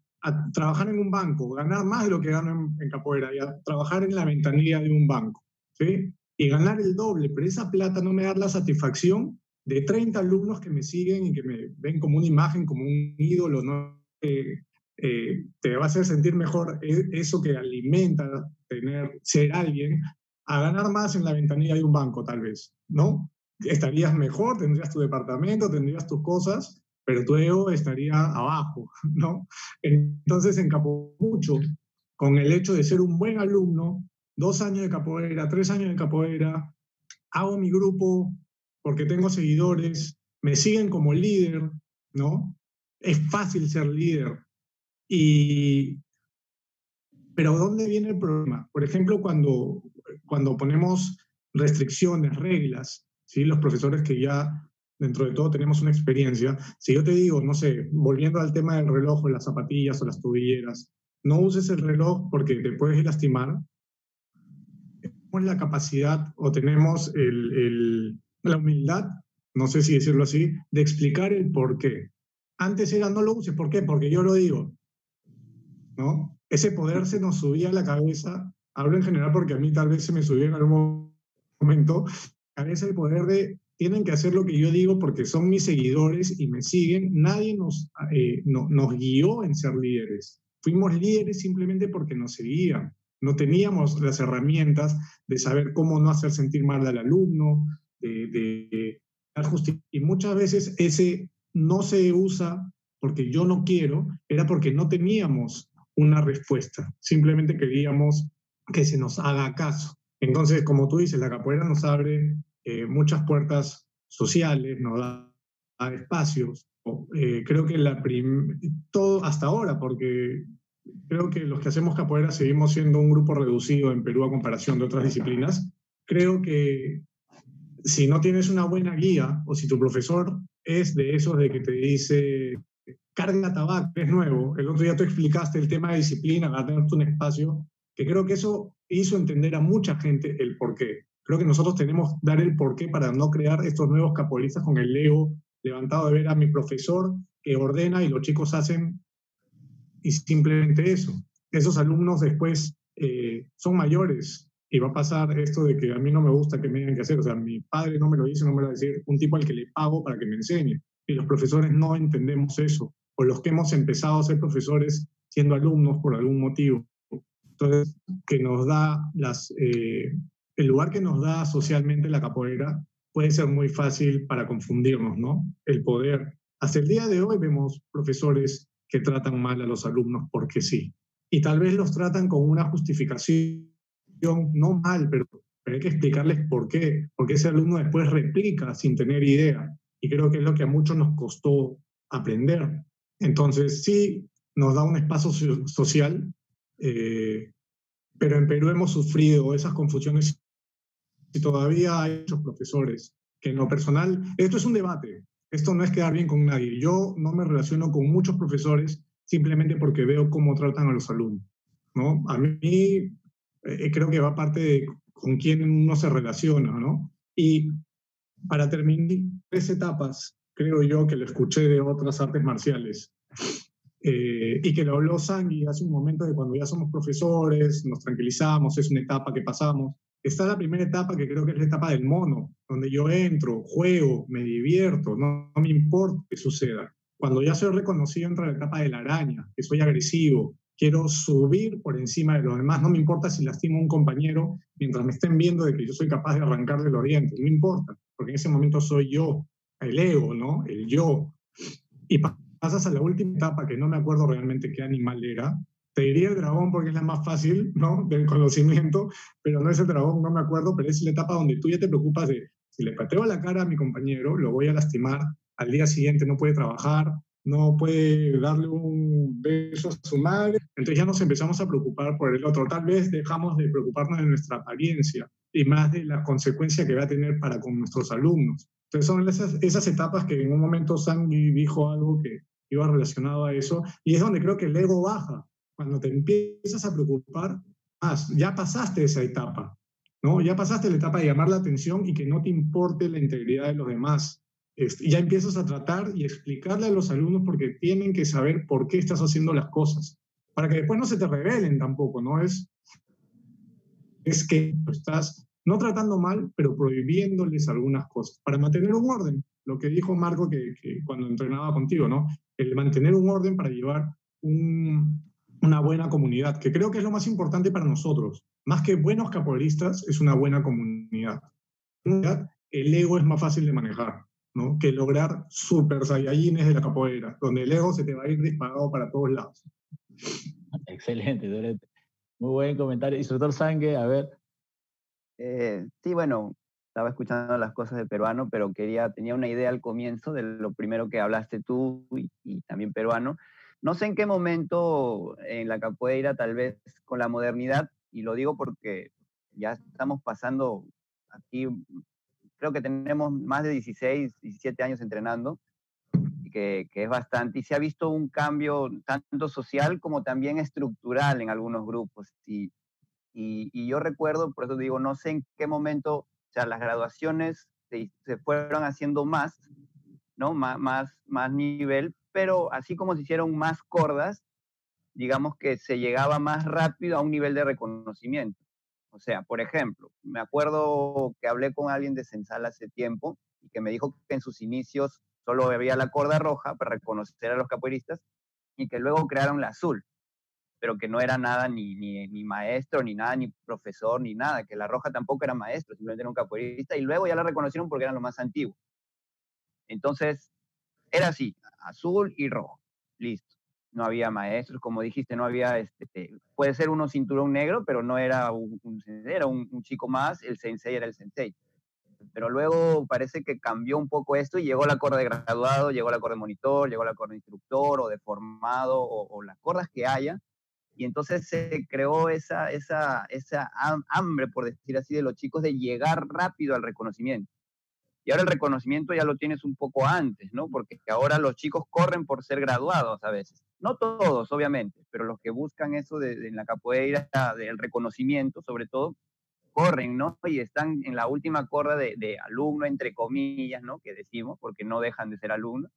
trabajar en un banco, ganar más de lo que gano en, capoeira y trabajar en la ventanilla de un banco, ¿sí? Y ganar el doble, pero esa plata no me da la satisfacción de 30 alumnos que me siguen y que me ven como una imagen, como un ídolo, ¿no? Eh, eh, te va a hacer sentir mejor e, eso que alimenta tener, ser alguien, a ganar más en la ventanilla de un banco, tal vez, ¿no? Estarías mejor, tendrías tu departamento, tendrías tus cosas, pero tu ego estaría abajo, ¿no? Entonces encapó mucho con el hecho de ser un buen alumno, dos años de capoeira, tres años de capoeira, hago mi grupo, porque tengo seguidores, me siguen como líder, ¿no? Es fácil ser líder. Y, pero ¿dónde viene el problema? Por ejemplo, cuando, cuando ponemos restricciones, reglas, ¿sí? los profesores que ya dentro de todo tenemos una experiencia, si yo te digo, no sé, volviendo al tema del reloj o las zapatillas o las tobilleras, no uses el reloj porque te puedes lastimar, tenemos la capacidad o tenemos el, el, la humildad, no sé si decirlo así, de explicar el por qué. Antes era no lo uses, ¿por qué? Porque yo lo digo. ¿No? Ese poder se nos subía a la cabeza, hablo en general porque a mí tal vez se me subió en algún momento, a veces el poder de tienen que hacer lo que yo digo porque son mis seguidores y me siguen. Nadie nos, eh, no, nos guió en ser líderes. Fuimos líderes simplemente porque nos seguían. No teníamos las herramientas de saber cómo no hacer sentir mal al alumno, de, dar justicia. Y muchas veces ese no se usa porque yo no quiero, era porque no teníamos una respuesta. Simplemente queríamos que se nos haga caso. Entonces, como tú dices, la capoeira nos abre eh, muchas puertas sociales, nos da, espacios. Eh, creo que la todo hasta ahora, porque creo que los que hacemos capoeira seguimos siendo un grupo reducido en Perú a comparación de otras disciplinas. Creo que si no tienes una buena guía o si tu profesor es de esos de que te dice carga tabaco, es nuevo, el otro día tú explicaste el tema de disciplina, tener un espacio, que creo que eso hizo entender a mucha gente el por qué. Creo que nosotros tenemos que dar el porqué para no crear estos nuevos capolistas con el ego levantado de ver a mi profesor que ordena y los chicos hacen y simplemente eso. Esos alumnos después eh, son mayores, y va a pasar esto de que a mí no me gusta que me digan qué hacer. O sea, mi padre no me lo dice, no me lo va a decir, un tipo al que le pago para que me enseñe. Y los profesores no entendemos eso, o los que hemos empezado a ser profesores siendo alumnos por algún motivo. Entonces, que nos da las, eh, el lugar que nos da socialmente la capoeira puede ser muy fácil para confundirnos, ¿no? El poder. Hasta el día de hoy vemos profesores que tratan mal a los alumnos porque sí. Y tal vez los tratan con una justificación no mal, pero, hay que explicarles por qué, porque ese alumno después replica sin tener idea. Y creo que es lo que a muchos nos costó aprender. Entonces, sí, nos da un espacio social, eh, pero en Perú hemos sufrido esas confusiones y todavía hay muchos profesores que en lo personal, esto es un debate, esto no es quedar bien con nadie. Yo no me relaciono con muchos profesores simplemente porque veo cómo tratan a los alumnos. ¿no? A mí eh, creo que va parte de con quién uno se relaciona, ¿no? Y para terminar, tres etapas, creo yo, que lo escuché de otras artes marciales. Eh, y que lo habló Sangui hace un momento de cuando ya somos profesores, nos tranquilizamos, es una etapa que pasamos. Está la primera etapa que creo que es la etapa del mono, donde yo entro, juego, me divierto, no, no me importa que suceda. Cuando ya soy reconocido entra la etapa de la araña, que soy agresivo, quiero subir por encima de los demás, no me importa si lastimo a un compañero mientras me estén viendo de que yo soy capaz de arrancarle los dientes, no importa, porque en ese momento soy yo, el ego, ¿no? El yo. Y pasas a la última etapa, que no me acuerdo realmente qué animal era, te diría el dragón porque es la más fácil, ¿no? Del conocimiento, pero no es el dragón, no me acuerdo, pero es la etapa donde tú ya te preocupas de, si le pateo la cara a mi compañero, lo voy a lastimar, al día siguiente no puede trabajar, no puede darle un beso a su madre, entonces ya nos empezamos a preocupar por el otro. Tal vez dejamos de preocuparnos de nuestra apariencia y más de la consecuencia que va a tener para con nuestros alumnos. Entonces son esas, etapas que en un momento Sangui dijo algo que iba relacionado a eso y es donde creo que el ego baja. Cuando te empiezas a preocupar, más, ya pasaste esa etapa, ¿no? Ya pasaste la etapa de llamar la atención y que no te importe la integridad de los demás. Este, ya empiezas a tratar y explicarle a los alumnos porque tienen que saber por qué estás haciendo las cosas, para que después no se te revelen tampoco, ¿no? Es, es que estás no tratando mal, pero prohibiéndoles algunas cosas, para mantener un orden. Lo que dijo Marco que, cuando entrenaba contigo, ¿no? El mantener un orden para llevar una buena comunidad, que creo que es lo más importante para nosotros. Más que buenos capoeiristas, es una buena comunidad. El ego es más fácil de manejar que lograr super saiyajines de la capoeira, donde el ego se te va a ir disparado para todos lados. Excelente, Muy buen comentario. Instructor Sangue, a ver. Eh, sí, bueno, estaba escuchando las cosas de peruano, pero quería, tenía una idea al comienzo de lo primero que hablaste tú y, y también peruano. No sé en qué momento en la capoeira, tal vez con la modernidad, y lo digo porque ya estamos pasando aquí creo que tenemos más de 16, 17 años entrenando, que, que, es bastante, y se ha visto un cambio tanto social como también estructural en algunos grupos. Y, y, y yo recuerdo, por eso digo, no sé en qué momento, o sea, las graduaciones se, se fueron haciendo más, ¿no? Más, más, más nivel, pero así como se hicieron más cordas, digamos que se llegaba más rápido a un nivel de reconocimiento. O sea, por ejemplo, me acuerdo que hablé con alguien de Censal hace tiempo y que me dijo que en sus inicios solo había la corda roja para reconocer a los capoeiristas y que luego crearon la azul, pero que no era nada ni, ni, maestro, ni nada, ni profesor, ni nada, que la roja tampoco era maestro, simplemente era un capoeirista y luego ya la reconocieron porque eran lo más antiguo. Entonces, era así, azul y rojo, listo no había maestros, como dijiste, no había, este, puede ser uno cinturón negro, pero no era un, era un, chico más, el sensei era el sensei. Pero luego parece que cambió un poco esto y llegó la corda de graduado, llegó la corda de monitor, llegó la corda de instructor o de formado o, las cordas que haya. Y entonces se creó esa, esa, esa hambre, por decir así, de los chicos de llegar rápido al reconocimiento. Y ahora el reconocimiento ya lo tienes un poco antes, ¿no? Porque ahora los chicos corren por ser graduados a veces. No todos, obviamente, pero los que buscan eso de, en la capoeira, del reconocimiento sobre todo, corren, ¿no? Y están en la última corda de, alumno, entre comillas, ¿no? Que decimos, porque no dejan de ser alumnos.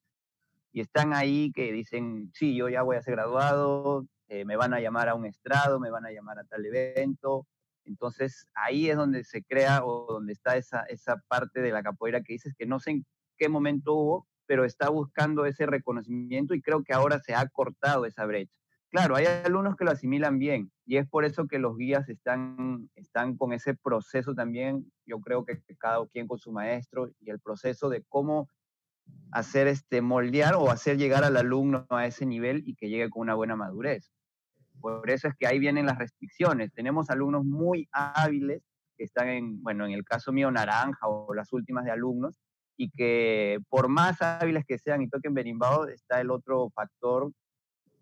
Y están ahí que dicen, sí, yo ya voy a ser graduado, eh, me van a llamar a un estrado, me van a llamar a tal evento, entonces ahí es donde se crea o donde está esa, esa parte de la capoeira que dices que no sé en qué momento hubo, pero está buscando ese reconocimiento y creo que ahora se ha cortado esa brecha. Claro, hay alumnos que lo asimilan bien y es por eso que los guías están, están con ese proceso también, yo creo que cada quien con su maestro y el proceso de cómo hacer este moldear o hacer llegar al alumno a ese nivel y que llegue con una buena madurez. Por eso es que ahí vienen las restricciones. Tenemos alumnos muy hábiles que están en, bueno, en el caso mío, naranja o las últimas de alumnos, y que por más hábiles que sean y toquen berimbau, está el otro factor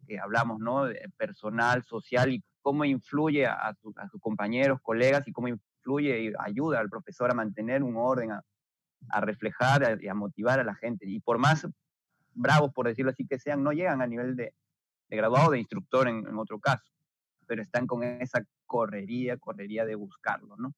que hablamos, ¿no? Personal, social y cómo influye a, sus compañeros, colegas y cómo influye y ayuda al profesor a mantener un orden, a, a reflejar y a motivar a la gente. Y por más bravos, por decirlo así, que sean, no llegan a nivel de, de graduado, de instructor en, otro caso, pero están con esa correría, correría de buscarlo, ¿no?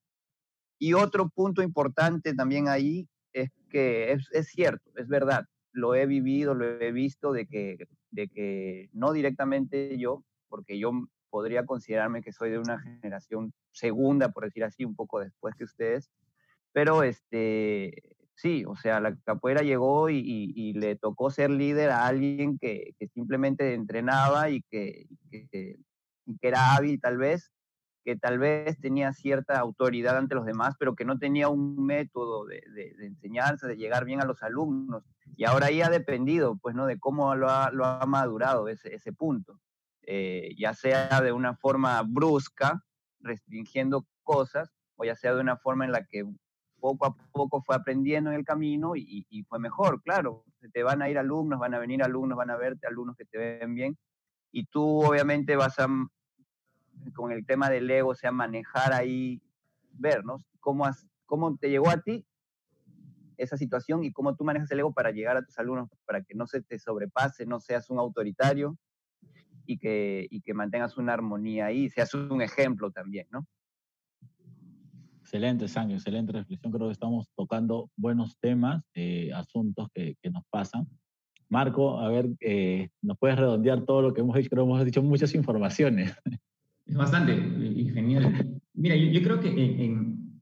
Y otro punto importante también ahí es que es, es, cierto, es verdad, lo he vivido, lo he visto de que, de que no directamente yo, porque yo podría considerarme que soy de una generación segunda, por decir así, un poco después que ustedes, pero este, sí, o sea, la capoeira llegó y, le tocó ser líder a alguien que, simplemente entrenaba y que, era hábil tal vez, que tal vez tenía cierta autoridad ante los demás, pero que no tenía un método de, enseñanza, de llegar bien a los alumnos. Y ahora ahí ha dependido, pues, ¿no? De cómo lo ha, madurado ese, punto. eh, ya sea de una forma brusca, restringiendo cosas, o ya sea de una forma en la que poco a poco fue aprendiendo en el camino y, fue mejor, claro. Te van a ir alumnos, van a venir alumnos, van a verte alumnos que te ven bien y tú obviamente vas a, con el tema del ego, o sea, manejar ahí, vernos, cómo, cómo te llegó a ti esa situación y cómo tú manejas el ego para llegar a tus alumnos, para que no se te sobrepase, no seas un autoritario y que, y que mantengas una armonía ahí, seas un ejemplo también, ¿no? Excelente, Sánchez, excelente reflexión. Creo que estamos tocando buenos temas, eh, asuntos que, que, nos pasan. Marco, a ver, eh, ¿nos puedes redondear todo lo que hemos dicho? Creo que hemos dicho muchas informaciones. Es bastante y genial. Mira, yo, creo que en,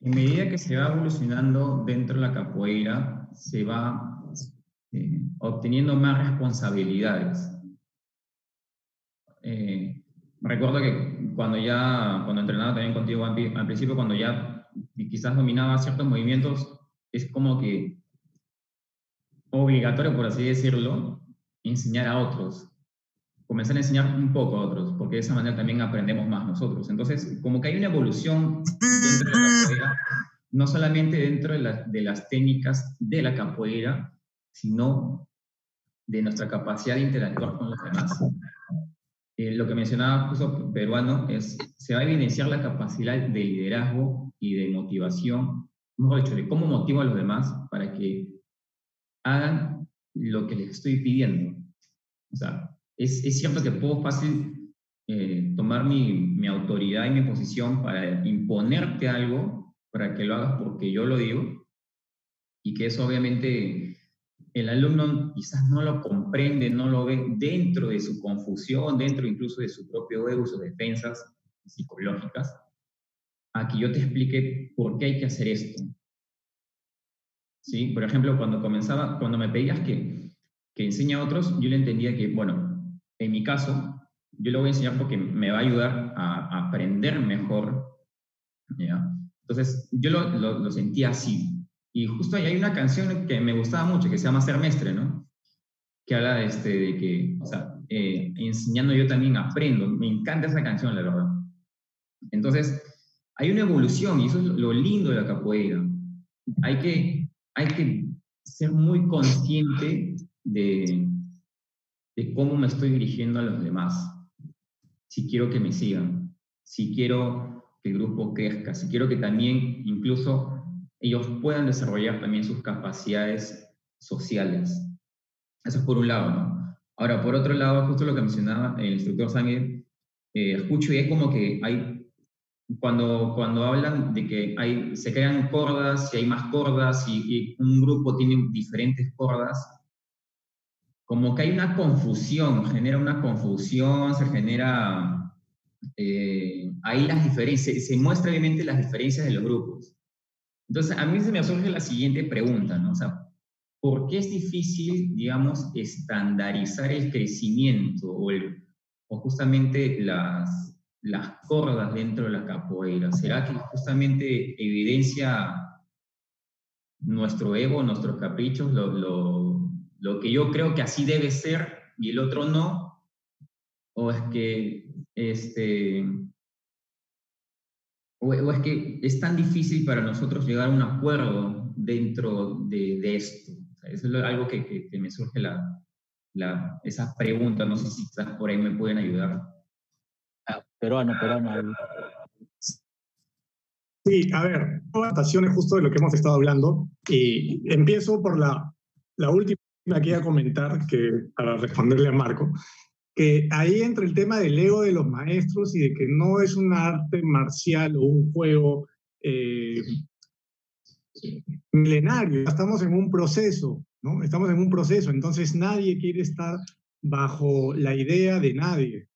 en, medida que se va evolucionando dentro de la capoeira, se va eh, obteniendo más responsabilidades. Eh, recuerdo que cuando ya, cuando entrenaba también contigo al principio, cuando ya quizás dominaba ciertos movimientos, es como que obligatorio, por así decirlo, enseñar a otros. Comenzar a enseñar un poco a otros, porque de esa manera también aprendemos más nosotros. Entonces, como que hay una evolución dentro de la capoeira, no solamente dentro de, de las técnicas de la capoeira, sino de nuestra capacidad de interactuar con los demás. Eh, lo que mencionaba justo peruano es, se va a evidenciar la capacidad de liderazgo y de motivación, mejor dicho, de cómo motivo a los demás para que hagan lo que les estoy pidiendo. O sea, es, es cierto que puedo fácil eh, tomar mi, mi, autoridad y mi posición para imponerte algo, para que lo hagas porque yo lo digo, y que eso obviamente el alumno quizás no lo comprende, no lo ve dentro de su confusión, dentro incluso de su propio ego, sus defensas psicológicas, a que yo te explique por qué hay que hacer esto. ¿Sí? Por ejemplo, cuando comenzaba, cuando me pedías que, que enseñe a otros, yo le entendía que, bueno, en mi caso, yo lo voy a enseñar porque me va a ayudar a, aprender mejor. ¿ya? Entonces, yo lo, lo sentía así. Y justo ahí hay una canción que me gustaba mucho, que se llama Ser Mestre, ¿no? Que habla de, este, de que, o sea, eh, enseñando yo también aprendo. Me encanta esa canción, la verdad. Entonces, hay una evolución y eso es lo lindo de la capoeira. Hay que, hay que ser muy consciente de, de cómo me estoy dirigiendo a los demás. Si quiero que me sigan, si quiero que el grupo crezca, si quiero que también incluso ellos puedan desarrollar también sus capacidades sociales. Eso es por un lado, ¿no? Ahora, por otro lado, justo lo que mencionaba el instructor Sánchez, eh, escucho y es como que hay, cuando, cuando hablan de que hay, se crean cordas y hay más cordas y, un grupo tiene diferentes cordas, como que hay una confusión, genera una confusión, se genera eh, ahí las diferencias, se muestra obviamente las diferencias de los grupos. Entonces, a mí se me surge la siguiente pregunta, ¿no? O sea, ¿por qué es difícil, digamos, estandarizar el crecimiento o, justamente las, las cordas dentro de la capoeira? ¿Será que justamente evidencia nuestro ego, nuestros caprichos, lo, lo, lo que yo creo que así debe ser y el otro no? ¿O es que este, o, es que es tan difícil para nosotros llegar a un acuerdo dentro de, esto? eso es algo que, me surge la, la, esa pregunta, no sé si quizás por ahí me pueden ayudar. Ah, peruano, peruano. Sí, a ver, anotaciones justo de lo que hemos estado hablando. Y empiezo por la, la última iba a comentar, que, para responderle a Marco, que ahí entra el tema del ego de los maestros y de que no es un arte marcial o un juego eh, milenario, estamos en un proceso, ¿no? Estamos en un proceso, entonces nadie quiere estar bajo la idea de nadie.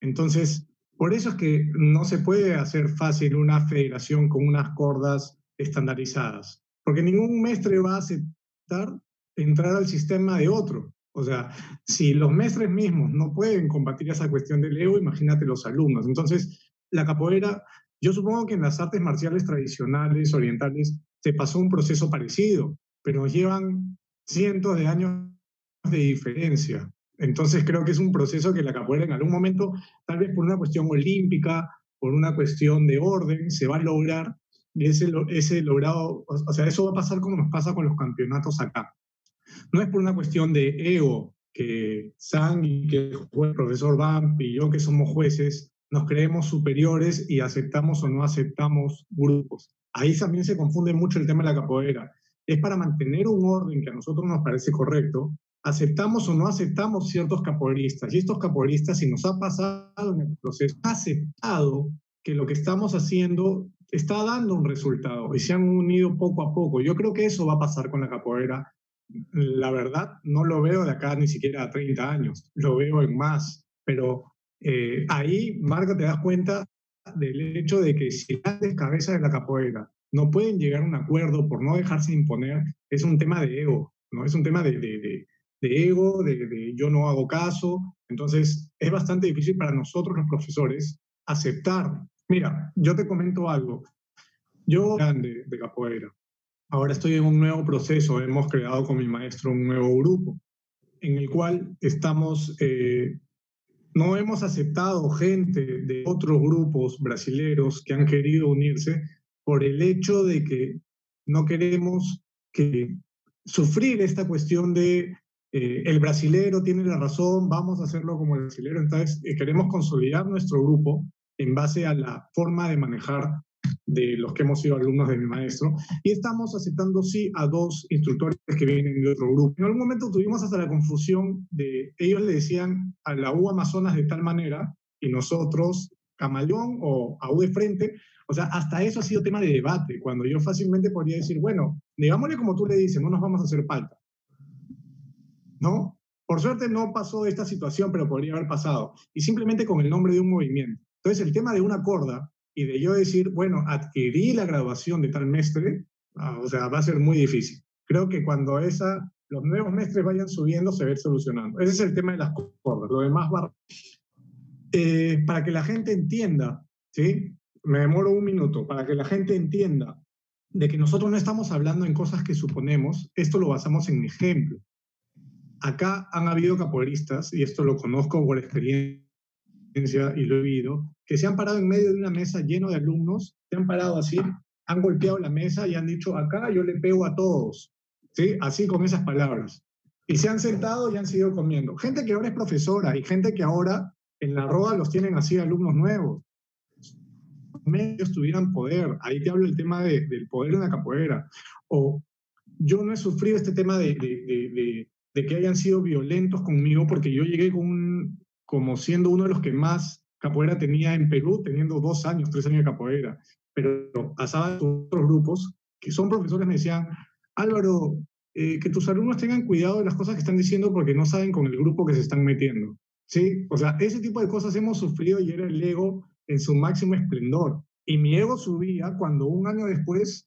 Entonces, por eso es que no se puede hacer fácil una federación con unas cordas estandarizadas, porque ningún maestro va a aceptar entrar al sistema de otro. O sea, si los maestros mismos no pueden combatir esa cuestión del ego, imagínate los alumnos. Entonces, la capoeira, yo supongo que en las artes marciales tradicionales, orientales, se pasó un proceso parecido, pero llevan cientos de años de diferencia. Entonces creo que es un proceso que la capoeira en algún momento, tal vez por una cuestión olímpica, por una cuestión de orden, se va a lograr ese, ese logrado, o sea, eso va a pasar como nos pasa con los campeonatos acá. No es por una cuestión de ego, que Sang y que el profesor Vamp y yo que somos jueces, nos creemos superiores y aceptamos o no aceptamos grupos. Ahí también se confunde mucho el tema de la capoeira. Es para mantener un orden que a nosotros nos parece correcto, aceptamos o no aceptamos ciertos capoeiristas. Y estos capoeiristas, si nos ha pasado en el proceso, ha aceptado que lo que estamos haciendo está dando un resultado y se han unido poco a poco. Yo creo que eso va a pasar con la capoeira. La verdad, no lo veo de acá ni siquiera a 30 años, lo veo en más, pero eh, ahí, Marco, te das cuenta del hecho de que si las cabezas de la capoeira no pueden llegar a un acuerdo por no dejarse imponer, es un tema de ego, ¿no? Es un tema de, de, de, ego, de, yo no hago caso. Entonces, es bastante difícil para nosotros los profesores aceptar. Mira, yo te comento algo. Yo, grande de capoeira, ahora estoy en un nuevo proceso. Hemos creado con mi maestro un nuevo grupo en el cual estamos eh, no hemos aceptado gente de otros grupos brasileros que han querido unirse por el hecho de que no queremos que sufrir esta cuestión de eh, el brasilero tiene la razón, vamos a hacerlo como el brasilero. Entonces, eh, queremos consolidar nuestro grupo en base a la forma de manejar de los que hemos sido alumnos de mi maestro, y estamos aceptando sí a dos instructores que vienen de otro grupo. En algún momento tuvimos hasta la confusión de, ellos le decían a la U Amazonas de tal manera, y nosotros Camaleón o a U de frente, o sea, hasta eso ha sido tema de debate, cuando yo fácilmente podría decir, bueno, digámosle como tú le dices, no nos vamos a hacer falta. ¿No? Por suerte no pasó esta situación, pero podría haber pasado. Y simplemente con el nombre de un movimiento. Entonces, el tema de una corda y de yo decir, bueno, adquirí la graduación de tal mestre, ah, o sea, va a ser muy difícil. Creo que cuando esa, los nuevos mestres vayan subiendo, se va a ir solucionando. Ese es el tema de las cordas. Lo demás va... Eh, para que la gente entienda, ¿sí? Me demoro un minuto, para que la gente entienda de que nosotros no estamos hablando en cosas que suponemos, esto lo basamos en ejemplo. Acá han habido capoeiristas, y esto lo conozco por experiencia y lo he oído, que se han parado en medio de una mesa lleno de alumnos, se han parado así, han golpeado la mesa y han dicho, acá yo le pego a todos, ¿sí? Así con esas palabras. Y se han sentado y han seguido comiendo. Gente que ahora es profesora y gente que ahora en la roda los tienen así alumnos nuevos. Medios tuvieran poder. Ahí te hablo el tema de, del poder en la capoeira. O yo no he sufrido este tema de, de, de, que hayan sido violentos conmigo porque yo llegué con un, como siendo uno de los que más capoeira tenía en Perú, teniendo dos años, tres años de capoeira. Pero pasaba otros grupos que son profesores, me decían, Álvaro, eh, que tus alumnos tengan cuidado de las cosas que están diciendo porque no saben con el grupo que se están metiendo. ¿Sí? O sea, ese tipo de cosas hemos sufrido y era el ego en su máximo esplendor. Y mi ego subía cuando un año después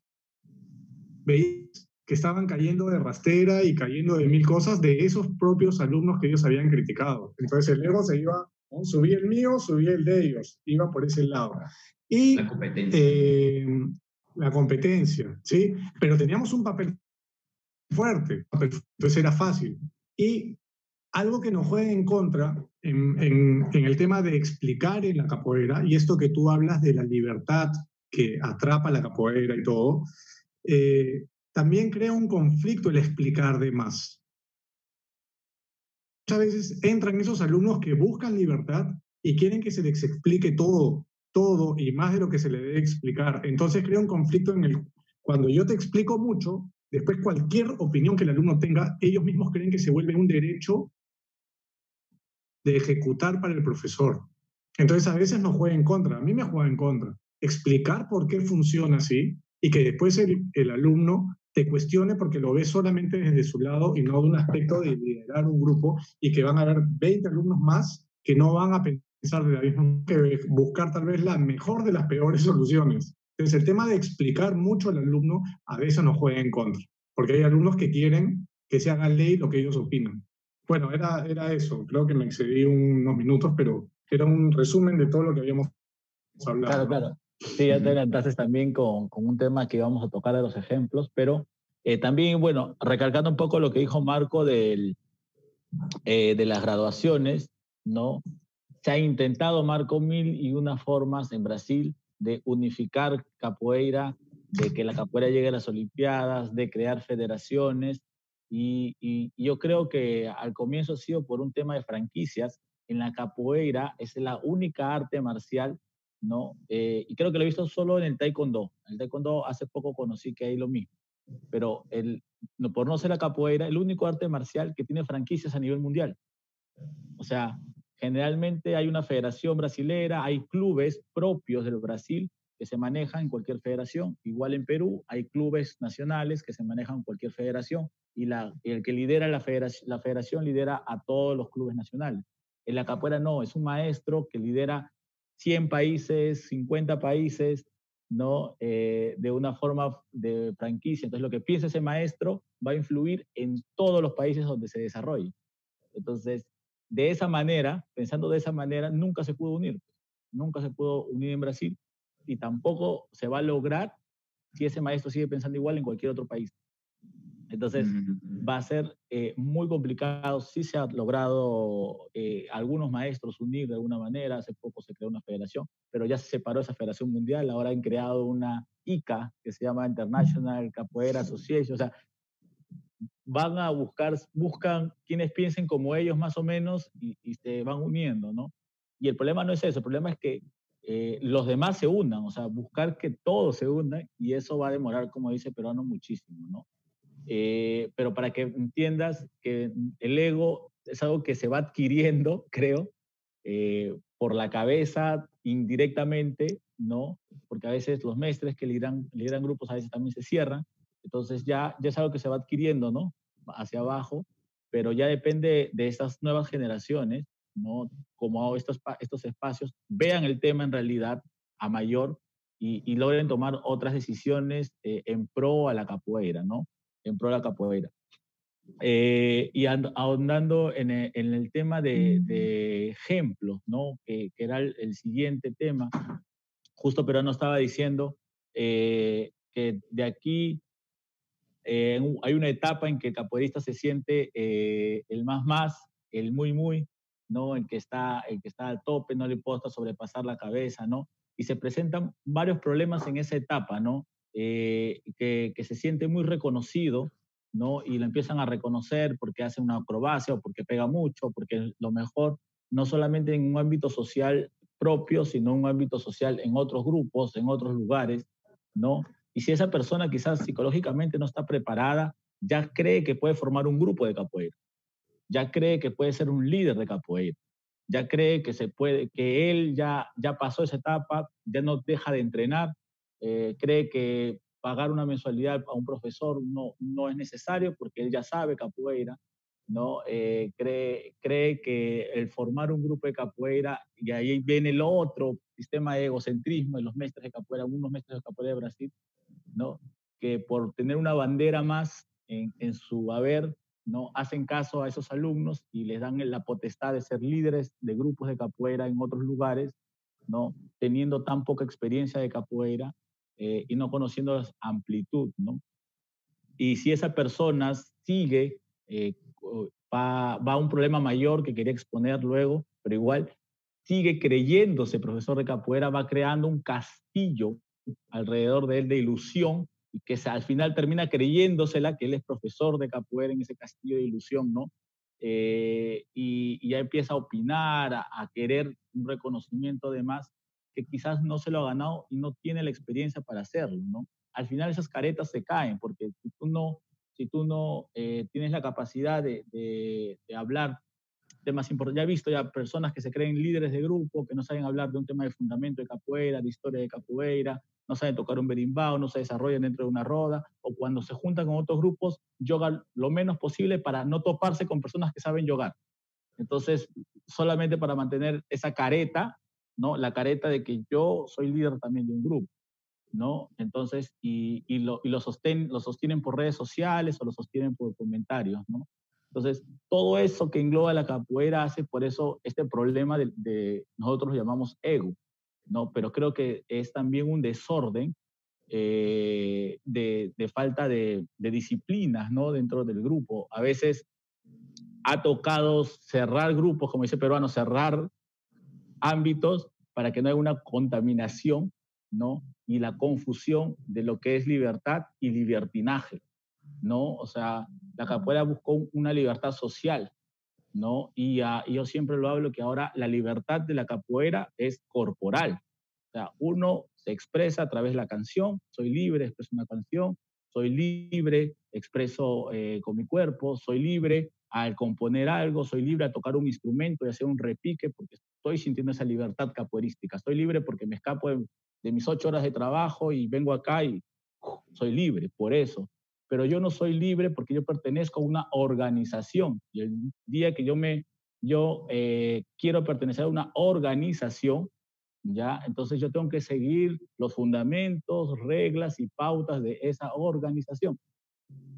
veía que estaban cayendo de rastera y cayendo de mil cosas de esos propios alumnos que ellos habían criticado. Entonces el ego se iba Subí el mío, subí el de ellos, iba por ese lado. Y la competencia. Eh, la competencia, ¿sí? Pero teníamos un papel fuerte, entonces era fácil. Y algo que nos juega en contra en, en, el tema de explicar en la capoeira, y esto que tú hablas de la libertad que atrapa la capoeira y todo, eh, también crea un conflicto el explicar de más muchas veces entran esos alumnos que buscan libertad y quieren que se les explique todo, todo y más de lo que se le debe explicar. Entonces crea un conflicto en el cuando yo te explico mucho, después cualquier opinión que el alumno tenga, ellos mismos creen que se vuelve un derecho de ejecutar para el profesor. Entonces a veces nos juega en contra, a mí me juega en contra. Explicar por qué funciona así y que después el, el alumno te cuestione porque lo ves solamente desde su lado y no de un aspecto de liderar un grupo y que van a haber 20 alumnos más que no van a pensar de la misma que buscar tal vez la mejor de las peores soluciones. Entonces el tema de explicar mucho al alumno a veces nos juega en contra, porque hay alumnos que quieren que se haga ley lo que ellos opinan. Bueno, era, era eso, creo que me excedí unos minutos, pero era un resumen de todo lo que habíamos hablado. Claro, claro. Sí, ya te adelantaste también con, con, un tema que vamos a tocar de los ejemplos, pero eh, también, bueno, recalcando un poco lo que dijo Marco del, eh, de las graduaciones, ¿no? Se ha intentado, Marco, mil y unas formas en Brasil de unificar capoeira, de que la capoeira llegue a las Olimpiadas, de crear federaciones. Y, y, yo creo que al comienzo ha sido por un tema de franquicias. En la capoeira es la única arte marcial, ¿no? Eh, y creo que lo he visto solo en el taekwondo. En el taekwondo hace poco conocí que hay lo mismo. Pero el, no, por no ser la capoeira, el único arte marcial que tiene franquicias a nivel mundial. O sea, generalmente hay una federación brasilera, hay clubes propios del Brasil que se manejan en cualquier federación. Igual en Perú hay clubes nacionales que se manejan en cualquier federación y la, el que lidera la federación, la federación lidera a todos los clubes nacionales. En la capoeira no, es un maestro que lidera 100 países, 50 países, ¿no? Eh, de una forma de franquicia. Entonces, lo que piensa ese maestro va a influir en todos los países donde se desarrolle. Entonces, de esa manera, pensando de esa manera, nunca se pudo unir. Nunca se pudo unir en Brasil y tampoco se va a lograr si ese maestro sigue pensando igual en cualquier otro país. Entonces, va a ser eh, muy complicado. Sí se ha logrado eh, algunos maestros unir de alguna manera. Hace poco se creó una federación, pero ya se separó esa federación mundial. Ahora han creado una ICA que se llama International Capoeira Association. O sea, van a buscar, buscan quienes piensen como ellos más o menos y, y se van uniendo, ¿no? Y el problema no es eso. El problema es que eh, los demás se unan, o sea, buscar que todos se unan y eso va a demorar, como dice Peruano, muchísimo, ¿no? Eh, pero para que entiendas que el ego es algo que se va adquiriendo, creo, eh, por la cabeza indirectamente, ¿no? Porque a veces los mestres que lideran, lideran grupos a veces también se cierran, entonces ya, ya es algo que se va adquiriendo, ¿no? Hacia abajo, pero ya depende de estas nuevas generaciones ¿no? Como estos, estos espacios vean el tema en realidad a mayor y, logren tomar otras decisiones eh, en pro a la capoeira, ¿no? En pro a la capoeira. Eh, y ahondando en el, en el tema de, de, ejemplos, ¿no? Que, que era el, siguiente tema, justo pero no estaba diciendo eh, que de aquí hay una etapa en que el capoeirista se siente el más más, el muy muy, ¿no? El que está, el que está al tope, no le importa sobrepasar la cabeza, ¿no? Y se presentan varios problemas en esa etapa, ¿no? Eh, que, se siente muy reconocido, ¿no? Y lo empiezan a reconocer porque hace una acrobacia o porque pega mucho, porque lo mejor, no solamente en un ámbito social propio, sino en un ámbito social en otros grupos, en otros lugares, ¿no? Y si esa persona quizás psicológicamente no está preparada, ya cree que puede formar un grupo de capoeira ya cree que puede ser un líder de capoeira, ya cree que se puede, que él ya, ya pasó esa etapa, ya no deja de entrenar, eh, cree que pagar una mensualidad a un profesor no, no es necesario porque él ya sabe capoeira, ¿no? Eh, cree, cree que el formar un grupo de capoeira, y ahí viene el otro sistema de egocentrismo de los maestros de capoeira, algunos maestros de capoeira de Brasil, ¿no? que por tener una bandera más en, en su haber, no hacen caso a esos alumnos y les dan la potestad de ser líderes de grupos de capoeira en otros lugares, ¿no? teniendo tan poca experiencia de capoeira eh, y no conociendo la amplitud. ¿no? Y si esa persona sigue, eh, va, va, a un problema mayor que quería exponer luego, pero igual sigue creyéndose profesor de capoeira, va creando un castillo alrededor de él de ilusión y que al final termina creyéndosela que él es profesor de capoeira en ese castillo de ilusión, ¿no? Eh, y, ya empieza a opinar, a, querer un reconocimiento de más que quizás no se lo ha ganado y no tiene la experiencia para hacerlo, ¿no? Al final esas caretas se caen porque si tú no, si tú no eh, tienes la capacidad de, de, de hablar temas importantes. Ya he visto ya personas que se creen líderes de grupo, que no saben hablar de un tema de fundamento de capoeira, de historia de capoeira, no saben tocar un berimbau, no se desarrollan dentro de una roda, o cuando se juntan con otros grupos, yogan lo menos posible para no toparse con personas que saben yogar. Entonces, solamente para mantener esa careta, ¿no? La careta de que yo soy líder también de un grupo, ¿no? Entonces, y, y, lo, y lo, sosten, lo sostienen por redes sociales o lo sostienen por comentarios, ¿no? Entonces, todo eso que engloba la capoeira hace por eso este problema de, nosotros lo llamamos ego, ¿no? Pero creo que es también un desorden eh, de, falta de, disciplinas, ¿no? Dentro del grupo. A veces ha tocado cerrar grupos, como dice peruano, cerrar ámbitos para que no haya una contaminación, ¿no? Y la confusión de lo que es libertad y libertinaje, ¿no? O sea, la capoeira buscó una libertad social, ¿no? Y, yo siempre lo hablo que ahora la libertad de la capoeira es corporal. O sea, uno se expresa a través de la canción, soy libre, expreso una canción, soy libre, expreso eh, con mi cuerpo, soy libre al componer algo, soy libre a tocar un instrumento y hacer un repique porque estoy sintiendo esa libertad capoeirística. Estoy libre porque me escapo de, mis ocho horas de trabajo y vengo acá y soy libre, por eso. Pero yo no soy libre porque yo pertenezco a una organización. Y el día que yo me yo eh, quiero pertenecer a una organización, ¿ya? Entonces yo tengo que seguir los fundamentos, reglas y pautas de esa organización,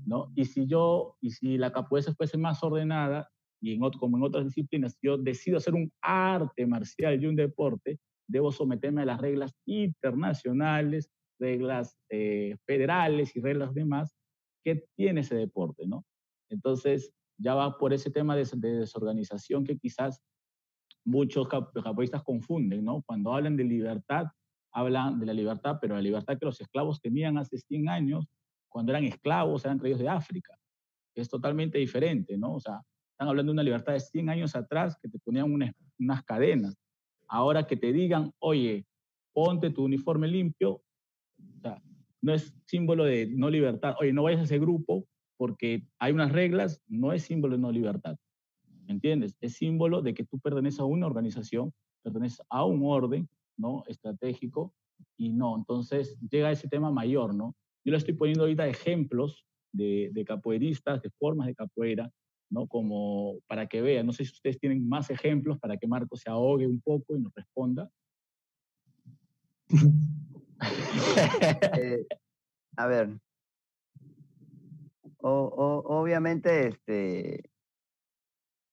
¿no? Y si yo, y si la capoeira fuese más ordenada, y en como en otras disciplinas, yo decido hacer un arte marcial y un deporte, debo someterme a las reglas internacionales, reglas eh, federales y reglas demás que tiene ese deporte, ¿no? Entonces, ya va por ese tema de, de desorganización que quizás muchos capoeistas confunden. Cuando hablan de libertad, hablan de la libertad, pero la libertad que los esclavos tenían hace 100 años, cuando eran esclavos, eran traídos de África. Es totalmente diferente, ¿no? O sea, están hablando de una libertad de 100 años atrás que te ponían unas, cadenas. Ahora que te digan, oye, ponte tu uniforme limpio, o sea, no es símbolo de no libertad. Oye, no vayas a ese grupo porque hay unas reglas, no es símbolo de no libertad. ¿entiendes? Es símbolo de que tú perteneces a una organización, perteneces a un orden, ¿no? Estratégico, y no, entonces llega ese tema mayor, ¿no? Yo le estoy poniendo ahorita ejemplos de, de capoeiristas, de formas de capoeira, ¿no? Como para que vean, no sé si ustedes tienen más ejemplos para que Marco se ahogue un poco y nos responda. Eh, a ver, obviamente, este,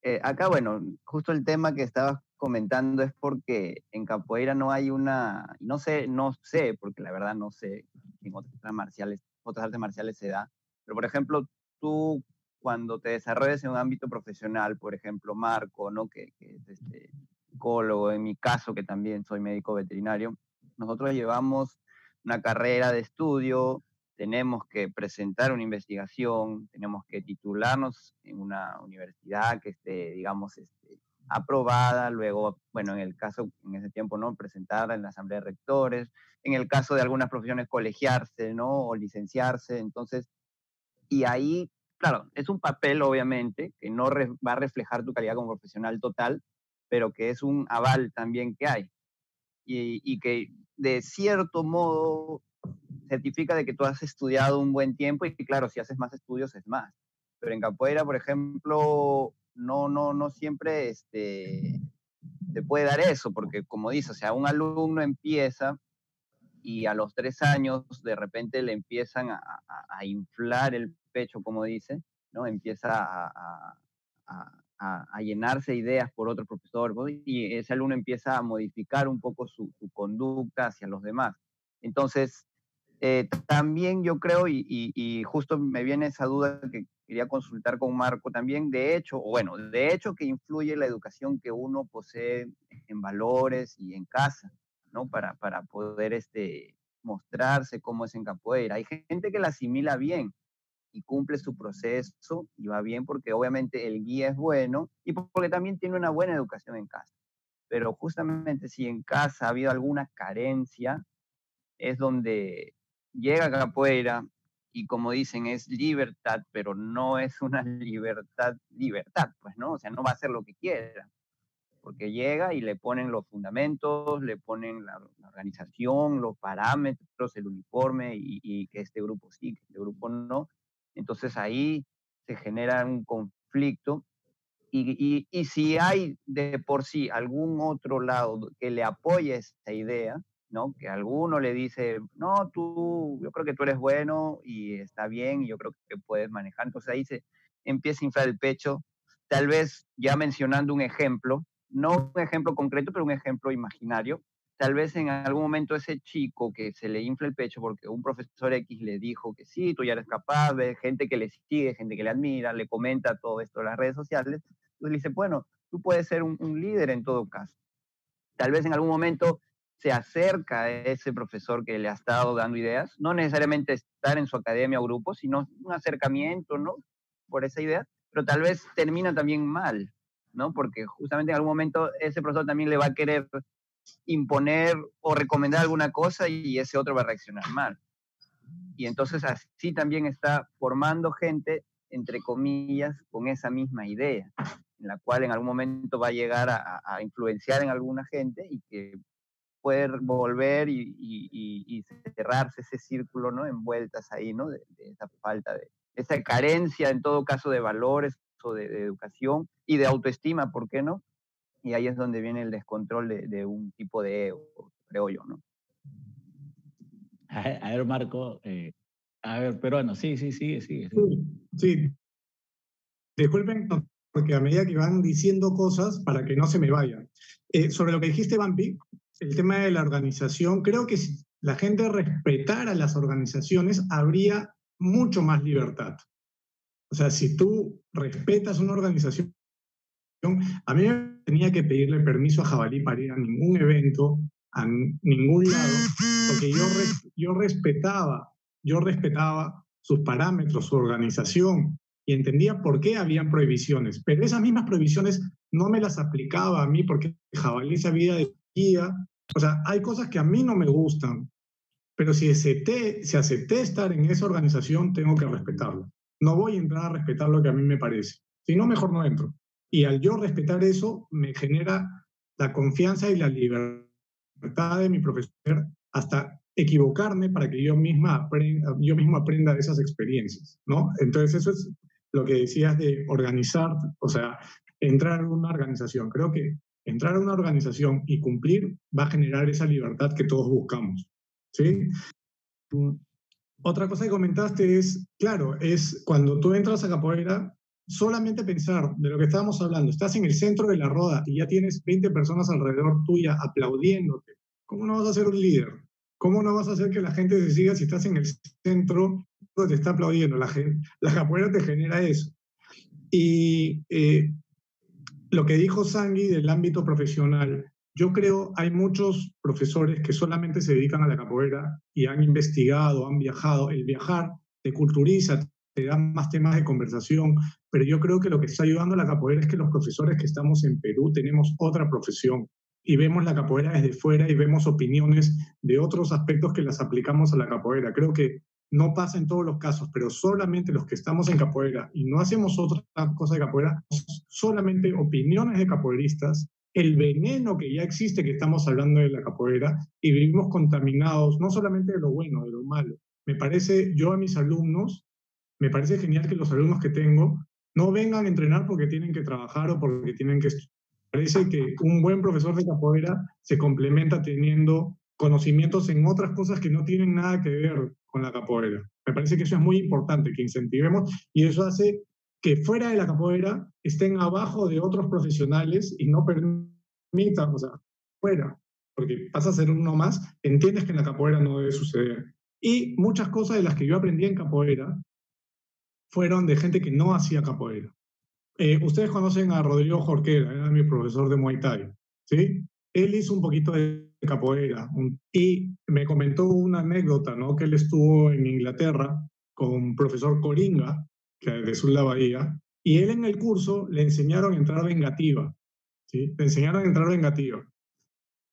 eh, acá, bueno, justo el tema que estabas comentando es porque en capoeira no hay una, no sé, no sé, porque la verdad no sé en otras marciales, otras artes marciales se da, pero por ejemplo, tú cuando te desarrollas en un ámbito profesional, por ejemplo, Marco, ¿no? que, que es este, psicólogo, en mi caso, que también soy médico veterinario, nosotros llevamos una carrera de estudio tenemos que presentar una investigación, tenemos que titularnos en una universidad que esté, digamos, este, aprobada, luego, bueno, en el caso, en ese tiempo, ¿no? Presentarla en la asamblea de rectores, en el caso de algunas profesiones, colegiarse, ¿no? O licenciarse, entonces, y ahí, claro, es un papel, obviamente, que no va a reflejar tu calidad como profesional total, pero que es un aval también que hay. Y, y que de cierto modo certifica de que tú has estudiado un buen tiempo y claro, si haces más estudios es más. Pero en capoeira, por ejemplo, no, no, no siempre este, te puede dar eso, porque como dices, o sea, un alumno empieza y a los tres años de repente le empiezan a, a, inflar el pecho, como dice, ¿no? Empieza a, a, llenarse ideas por otro profesor y ese alumno empieza a modificar un poco su conducta hacia los demás. Entonces, eh, también yo creo, y, justo me viene esa duda que quería consultar con Marco también, de hecho, bueno, de hecho que influye la educación que uno posee en valores y en casa, ¿no? Para, para poder este, mostrarse cómo es en capoeira. Hay gente que la asimila bien y cumple su proceso y va bien porque obviamente el guía es bueno y porque también tiene una buena educación en casa. Pero justamente si en casa ha habido alguna carencia, es donde llega a capoeira y como dicen es libertad, pero no es una libertad, libertad, pues, ¿no? O sea, no va a hacer lo que quiera, porque llega y le ponen los fundamentos, le ponen la, organización, los parámetros, el uniforme y, que este grupo sí, que este grupo no. Entonces ahí se genera un conflicto y, y, si hay de por sí algún otro lado que le apoye esta idea, ¿no? Que alguno le dice, no, tú, yo creo que tú eres bueno y está bien y yo creo que puedes manejar. Entonces ahí se empieza a inflar el pecho, tal vez ya mencionando un ejemplo, no un ejemplo concreto, pero un ejemplo imaginario. tal vez en algún momento ese chico que se le infla el pecho porque un profesor X le dijo que sí, tú ya eres capaz, de gente que le sigue, gente que le admira, le comenta todo esto en las redes sociales, entonces le dice, bueno, tú puedes ser un líder en todo caso. Tal vez en algún momento se acerca a ese profesor que le ha estado dando ideas, no necesariamente estar en su academia o grupo, sino un acercamiento, ¿no? Por esa idea, pero tal vez termina también mal, ¿no? Porque justamente en algún momento ese profesor también le va a querer imponer o recomendar alguna cosa y ese otro va a reaccionar mal. Y entonces así también está formando gente, entre comillas, con esa misma idea, en la cual en algún momento va a llegar a, influenciar en alguna gente y que puede volver y, cerrarse ese círculo, ¿no? Envueltas ahí, ¿no? De, esa falta de, esa carencia en todo caso de valores o de, de educación y de autoestima, ¿por qué no? y ahí es donde viene el descontrol de, un tipo de ego, creo yo, ¿no? A ver, Marco, eh, a ver, peruano, sí, sí, sí, sí. Sí, disculpen, porque a medida que van diciendo cosas para que no se me vayan. Eh, sobre lo que dijiste, Bampi, el tema de la organización, creo que si la gente respetara las organizaciones, habría mucho más libertad. O sea, si tú respetas una organización, a mí tenía que pedirle permiso a Jabalí para ir a ningún evento, a ningún lado, porque yo, yo respetaba, yo respetaba sus parámetros, su organización, y entendía por qué habían prohibiciones. Pero esas mismas prohibiciones no me las aplicaba a mí porque Jabalí sabía de O sea, hay cosas que a mí no me gustan, pero si acepté, si acepté estar en esa organización, tengo que respetarlo. No voy a entrar a respetar lo que a mí me parece. Si no, mejor no entro. Y al yo respetar eso, me genera la confianza y la libertad de mi profesor hasta equivocarme para que yo, misma aprenda, yo mismo aprenda de esas experiencias, ¿no? Entonces eso es lo que decías de organizar, o sea, entrar en una organización. Creo que entrar a una organización y cumplir va a generar esa libertad que todos buscamos, ¿sí? Otra cosa que comentaste es, claro, es cuando tú entras a capoeira, solamente pensar de lo que estábamos hablando, estás en el centro de la roda y ya tienes 20 personas alrededor tuya aplaudiéndote, ¿cómo no vas a ser un líder? ¿Cómo no vas a hacer que la gente se siga si estás en el centro donde te está aplaudiendo? La, la capoeira te genera eso. Y eh, lo que dijo Sangui del ámbito profesional, yo creo hay muchos profesores que solamente se dedican a la capoeira y han investigado, han viajado. El viajar te culturiza, te dan más temas de conversación, pero yo creo que lo que está ayudando a la capoeira es que los profesores que estamos en Perú tenemos otra profesión y vemos la capoeira desde fuera y vemos opiniones de otros aspectos que las aplicamos a la capoeira. Creo que no pasa en todos los casos, pero solamente los que estamos en capoeira y no hacemos otra cosa de capoeira, solamente opiniones de capoeiristas, el veneno que ya existe que estamos hablando de la capoeira y vivimos contaminados no solamente de lo bueno, de lo malo. Me parece, yo a mis alumnos me parece genial que los alumnos que tengo no vengan a entrenar porque tienen que trabajar o porque tienen que estudiar. Parece que un buen profesor de capoeira se complementa teniendo conocimientos en otras cosas que no tienen nada que ver con la capoeira. Me parece que eso es muy importante, que incentivemos y eso hace que fuera de la capoeira estén abajo de otros profesionales y no permitan, o sea, fuera, porque pasa a ser uno más, entiendes que en la capoeira no debe suceder. Y muchas cosas de las que yo aprendí en capoeira fueron de gente que no hacía capoeira. Eh, ustedes conocen a Rodrigo Jorquera, era mi profesor de Muay Thai, ¿sí? Él hizo un poquito de capoeira y me comentó una anécdota, ¿no? Que él estuvo en Inglaterra con profesor Coringa, que de Sur la Bahía, y él en el curso le enseñaron a entrar vengativa, ¿sí? Le enseñaron a entrar vengativa.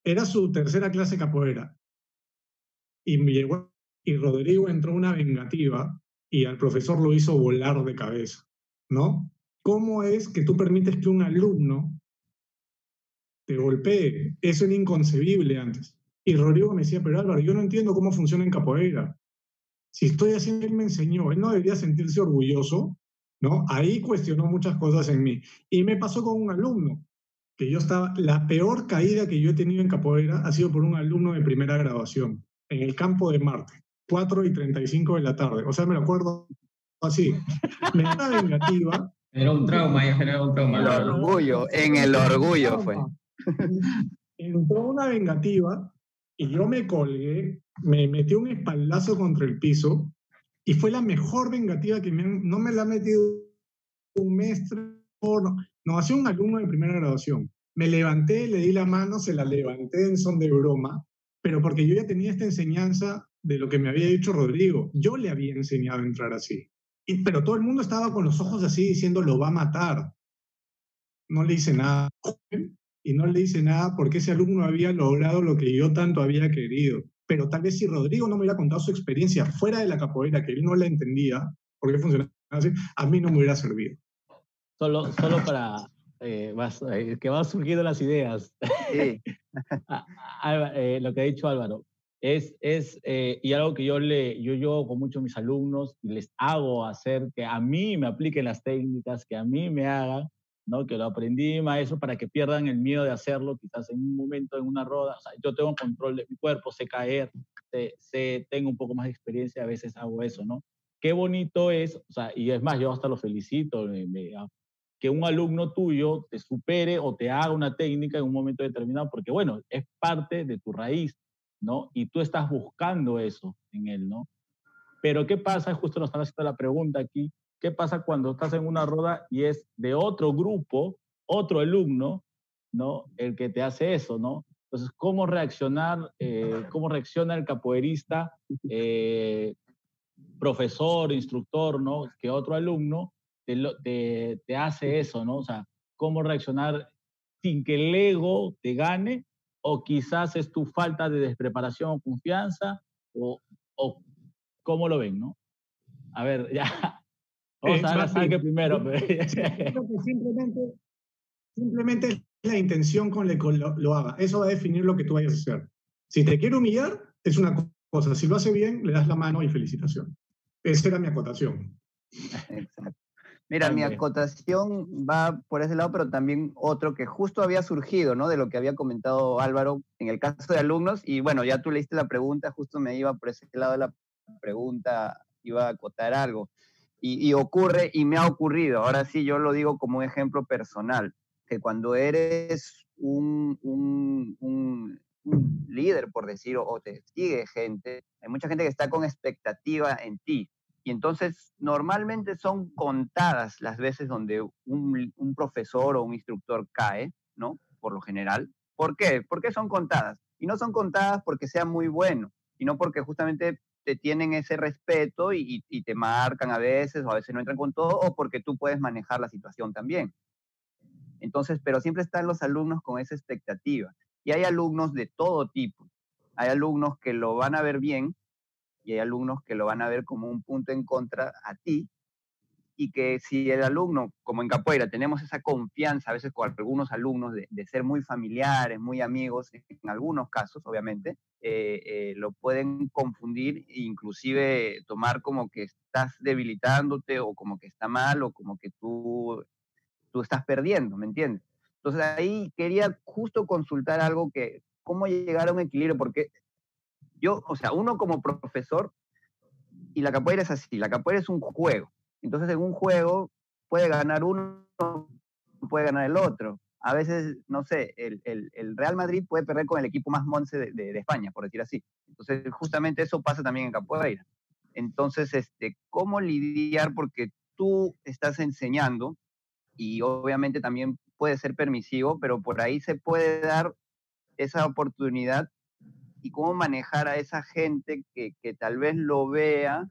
Era su tercera clase capoeira. Y, llegó, y Rodrigo entró una vengativa y al profesor lo hizo volar de cabeza, ¿no? ¿Cómo es que tú permites que un alumno te golpee? Eso era inconcebible antes. Y Rodrigo me decía, pero Álvaro, yo no entiendo cómo funciona en capoeira. Si estoy haciendo, él me enseñó, él no debería sentirse orgulloso, ¿no? Ahí cuestionó muchas cosas en mí. Y me pasó con un alumno, que yo estaba, la peor caída que yo he tenido en capoeira ha sido por un alumno de primera graduación, en el campo de Marte. 4 y 35 de la tarde. O sea, me lo acuerdo así. Me da vengativa. Era un trauma, era un trauma. El orgullo, en el orgullo fue. Entró una vengativa y yo me colgué, me metí un espaldazo contra el piso y fue la mejor vengativa que me no me la ha metido un maestro, no, no, hacía un alumno de primera graduación. Me levanté, le di la mano, se la levanté en son de broma, pero porque yo ya tenía esta enseñanza de lo que me había dicho Rodrigo. Yo le había enseñado a entrar así. Y, pero todo el mundo estaba con los ojos así diciendo, lo va a matar. No le hice nada. Y no le hice nada porque ese alumno había logrado lo que yo tanto había querido. Pero tal vez si Rodrigo no me hubiera contado su experiencia fuera de la capoeira, que él no la entendía, porque funcionaba así, a mí no me hubiera servido. Solo, solo para eh, eh, que van surgiendo las ideas. Sí. Ah, eh, lo que ha dicho Álvaro, es, es y algo que yo, le, yo, yo con muchos de mis alumnos les hago hacer que a mí me apliquen las técnicas, que a mí me hagan, ¿no? que lo aprendí maestro para que pierdan el miedo de hacerlo, quizás en un momento, en una roda. O sea, yo tengo control de mi cuerpo, sé caer, sé, tengo un poco más de experiencia, a veces hago eso, ¿no? Qué bonito es, o sea, y es más, yo hasta lo felicito, que un alumno tuyo te supere o te haga una técnica en un momento determinado, porque bueno, es parte de tu raíz, ¿no? Y tú estás buscando eso en él, ¿no? Pero ¿qué pasa? Justo nos están haciendo la pregunta aquí, ¿qué pasa cuando estás en una roda y es de otro grupo, otro alumno, ¿no? El que te hace eso, ¿no? Entonces, ¿cómo reaccionar, eh, cómo reacciona el capoeirista, eh, profesor, instructor, ¿no? Que otro alumno te, te, hace eso, ¿no? O sea, cómo reaccionar sin que el ego te gane, o quizás es tu falta de despreparación o confianza, o, o cómo lo ven, ¿no? A ver, ya. Vamos a ver que primero. simplemente, simplemente es la intención con la que lo, lo, haga. Eso va a definir lo que tú vayas a hacer. Si te quiere humillar, es una cosa. Si lo hace bien, le das la mano y felicitación. Esa era mi acotación. Exacto. Mira, mi acotación va por ese lado, pero también otro que justo había surgido, ¿no? De lo que había comentado Álvaro en el caso de alumnos. Y bueno, ya tú leíste la pregunta, justo me iba por ese lado de la pregunta, iba a acotar algo. Y, ocurre, y me ha ocurrido, ahora sí yo lo digo como un ejemplo personal, que cuando eres un, un, un, un líder, por decir, o te sigue gente, hay mucha gente que está con expectativa en ti, y entonces, normalmente son contadas las veces donde un, profesor o un instructor cae, ¿no? Por lo general. ¿Por qué? ¿Por qué son contadas? Y no son contadas porque sea muy bueno, sino porque justamente te tienen ese respeto y, te marcan a veces o a veces no entran con todo o porque tú puedes manejar la situación también. Entonces, pero siempre están los alumnos con esa expectativa. Y hay alumnos de todo tipo. Hay alumnos que lo van a ver bien y hay alumnos que lo van a ver como un punto en contra a ti y que si el alumno, como en capoeira, tenemos esa confianza a veces con algunos alumnos de, ser muy familiares, muy amigos, en algunos casos, obviamente, eh, eh, lo pueden confundir e inclusive tomar como que estás debilitándote o como que está mal o como que tú, tú estás perdiendo, ¿me entiendes? Entonces ahí quería justo consultar algo que, cómo llegar a un equilibrio, porque yo, o sea, uno como profesor, y la capoeira es así, la capoeira es un juego. Entonces en un juego puede ganar uno, puede ganar el otro. A veces, no sé, el, Real Madrid puede perder con el equipo más monce de, España, por decir así. Entonces, justamente eso pasa también en capoeira. Entonces, este, ¿cómo lidiar? Porque tú estás enseñando y obviamente también puede ser permisivo, pero por ahí se puede dar esa oportunidad y cómo manejar a esa gente que, que, tal vez lo vea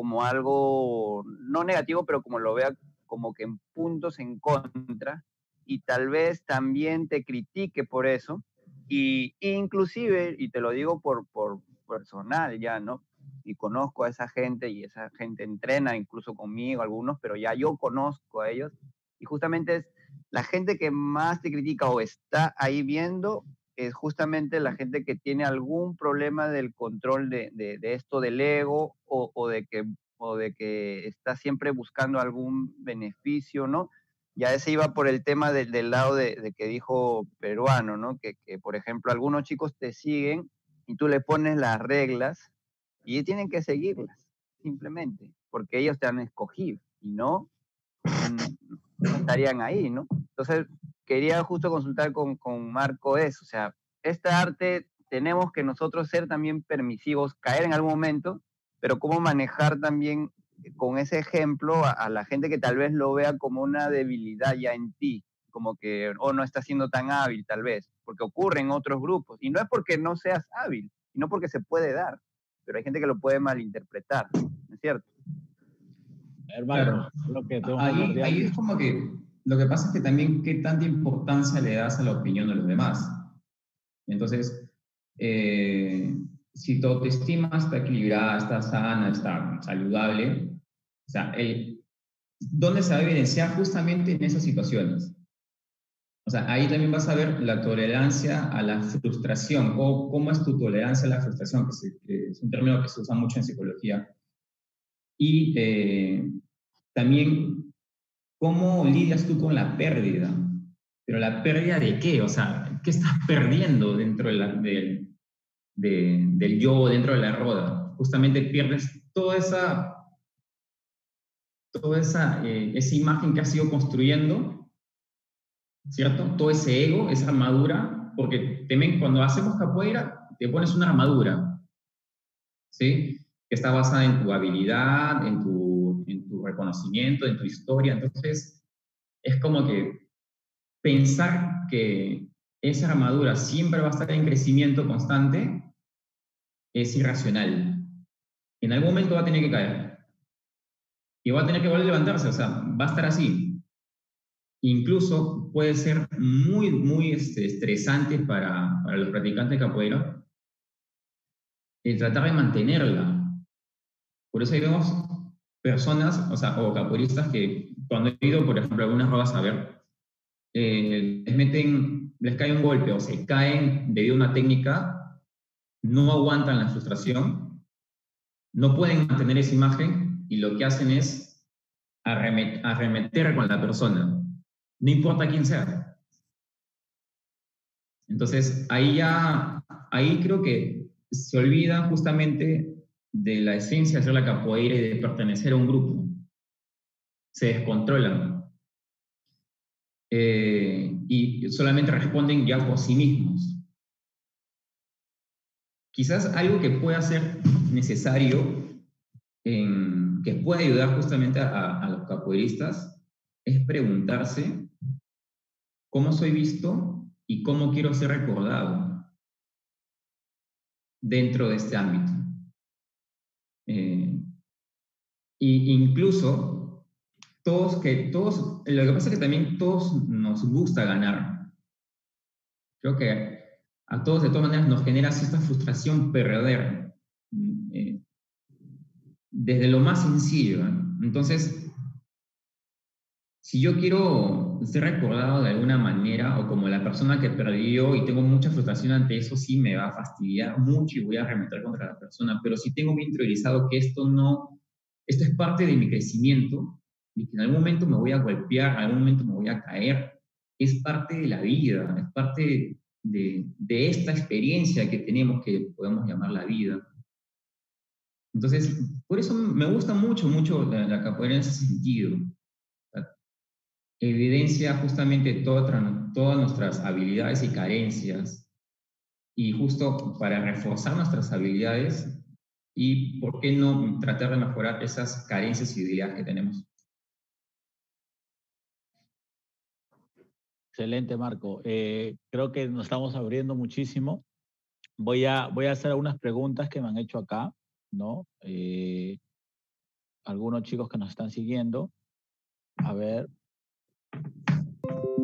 como algo no negativo, pero como lo vea como que en puntos en contra y tal vez también te critique por eso y inclusive, y te lo digo por, por personal ya, ¿no? Y conozco a esa gente y esa gente entrena incluso conmigo algunos, pero ya yo conozco a ellos y justamente es la gente que más te critica o está ahí viendo es justamente la gente que tiene algún problema del control de, de, esto del ego o, o, de que, o de que está siempre buscando algún beneficio, ¿no? Ya ese iba por el tema del lado de, que dijo peruano, ¿no? Que, que, por ejemplo, algunos chicos te siguen y tú le pones las reglas y tienen que seguirlas, simplemente, porque ellos te han escogido y no, no estarían ahí, ¿no? Entonces, quería justo consultar con, con Marco eso, o sea, este arte tenemos que nosotros ser también permisivos, caer en algún momento, pero cómo manejar también con ese ejemplo a, la gente que tal vez lo vea como una debilidad ya en ti, como que o oh, no está siendo tan hábil tal vez, porque ocurre en otros grupos. Y no es porque no seas hábil, sino porque se puede dar, pero hay gente que lo puede malinterpretar, ¿no es cierto? Hermano, que ahí, ahí es como que lo que pasa es que también qué tanta importancia le das a la opinión de los demás. Entonces, eh, si tu autoestima está equilibrada, está sana, está saludable, o sea, el, ¿dónde se va a evidenciar justamente en esas situaciones? O sea, ahí también vas a ver la tolerancia a la frustración, o cómo es tu tolerancia a la frustración, que, es un término que se usa mucho en psicología. Y eh, también cómo lidias tú con la pérdida. Pero la pérdida de qué? O sea, ¿qué estás perdiendo dentro de la, del yo, dentro de la roda? Justamente pierdes toda esa toda esa, eh, esa imagen que has ido construyendo, ¿cierto? Todo ese ego, esa armadura, porque temen, cuando hacemos capoeira, te pones una armadura, ¿sí? Que está basada en tu habilidad, en tu, reconocimiento, en tu historia. Entonces, es como que pensar que esa armadura siempre va a estar en crecimiento constante es irracional. En algún momento va a tener que caer y va a tener que volver a levantarse, o sea, va a estar así. Incluso puede ser muy, muy este, estresante para, para, los practicantes de capoeira el tratar de mantenerla. Por eso ahí vemos personas, o sea, o capoeiristas que cuando he ido, por ejemplo, algunas rodas a ver, eh, les meten, les cae un golpe o se caen debido a una técnica, no aguantan la frustración, no pueden mantener esa imagen y lo que hacen es arremeter con la persona, no importa quién sea. Entonces, ahí ya, ahí creo que se olvida justamente de la esencia de hacer la capoeira y de pertenecer a un grupo. Se descontrolan. Eh, y solamente responden ya por sí mismos. Quizás algo que pueda ser necesario que puede ayudar justamente a, los capoeiristas es preguntarse cómo soy visto y cómo quiero ser recordado dentro de este ámbito. Eh, y incluso todos que todos, lo que pasa es que también todos nos gusta ganar. Creo que a todos de todas maneras nos genera esta frustración perder desde lo más sencillo. Entonces, si yo quiero ser recordado de alguna manera o como la persona que perdió y tengo mucha frustración ante eso, sí me va a fastidiar mucho y voy a remeter contra la persona. Pero si tengo bien interiorizado que esto no, esto es parte de mi crecimiento y que en algún momento me voy a golpear, en algún momento me voy a caer, es parte de la vida, es parte de, de esta experiencia que tenemos que podemos llamar la vida. Entonces, por eso me gusta mucho, mucho la, capoeira en ese sentido. Evidencia justamente todas nuestras habilidades y carencias y justo para reforzar nuestras habilidades y, ¿por qué no tratar de mejorar esas carencias y debilidades que tenemos? Excelente, Marco. Eh, creo que nos estamos abriendo muchísimo. Voy a, voy a hacer algunas preguntas que me han hecho acá. ¿no? Eh, algunos chicos que nos están siguiendo, a ver,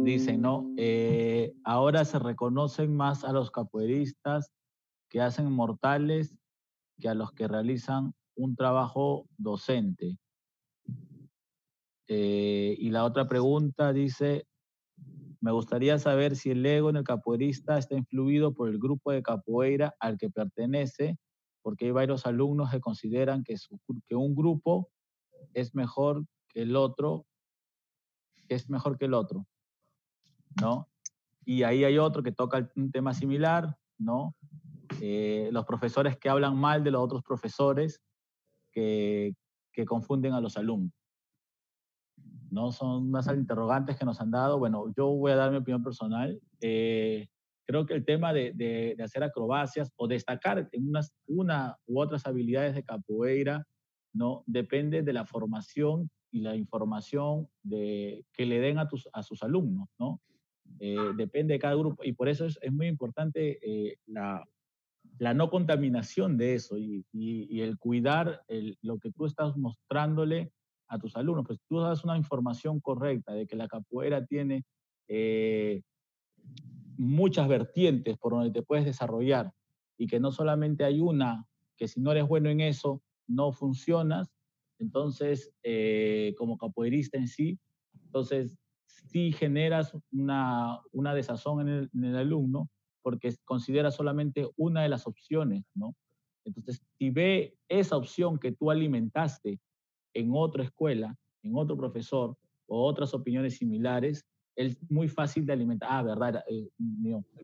dicen, ¿no? Eh, ahora se reconocen más a los capoeiristas que hacen mortales que a los que realizan un trabajo docente. Eh, y la otra pregunta dice, me gustaría saber si el ego en el capoeirista está influido por el grupo de capoeira al que pertenece porque hay varios alumnos que consideran que, que un grupo es mejor que el otro, es mejor que el otro, ¿no? Y ahí hay otro que toca un tema similar, ¿no? Eh, los profesores que hablan mal de los otros profesores que, que confunden a los alumnos. ¿no? Son unas interrogantes que nos han dado. Bueno, yo voy a dar mi opinión personal. Eh, creo que el tema de, de, hacer acrobacias o destacar en unas, una u otras habilidades de capoeira, ¿no? Depende de la formación y la información de, que le den a, tus, a sus alumnos, ¿no? Eh, depende de cada grupo y por eso es, es muy importante eh, la, la, no contaminación de eso y, y, el cuidar el, lo que tú estás mostrándole a tus alumnos. Pues tú das una información correcta de que la capoeira tiene eh, muchas vertientes por donde te puedes desarrollar y que no solamente hay una, que si no eres bueno en eso, no funcionas, entonces, eh, como capoeirista en sí, entonces sí generas una, una desazón en el, alumno porque considera solamente una de las opciones, ¿no? Entonces, si ve esa opción que tú alimentaste en otra escuela, en otro profesor o otras opiniones similares, es muy fácil de alimentar. Ah, verdad, eh,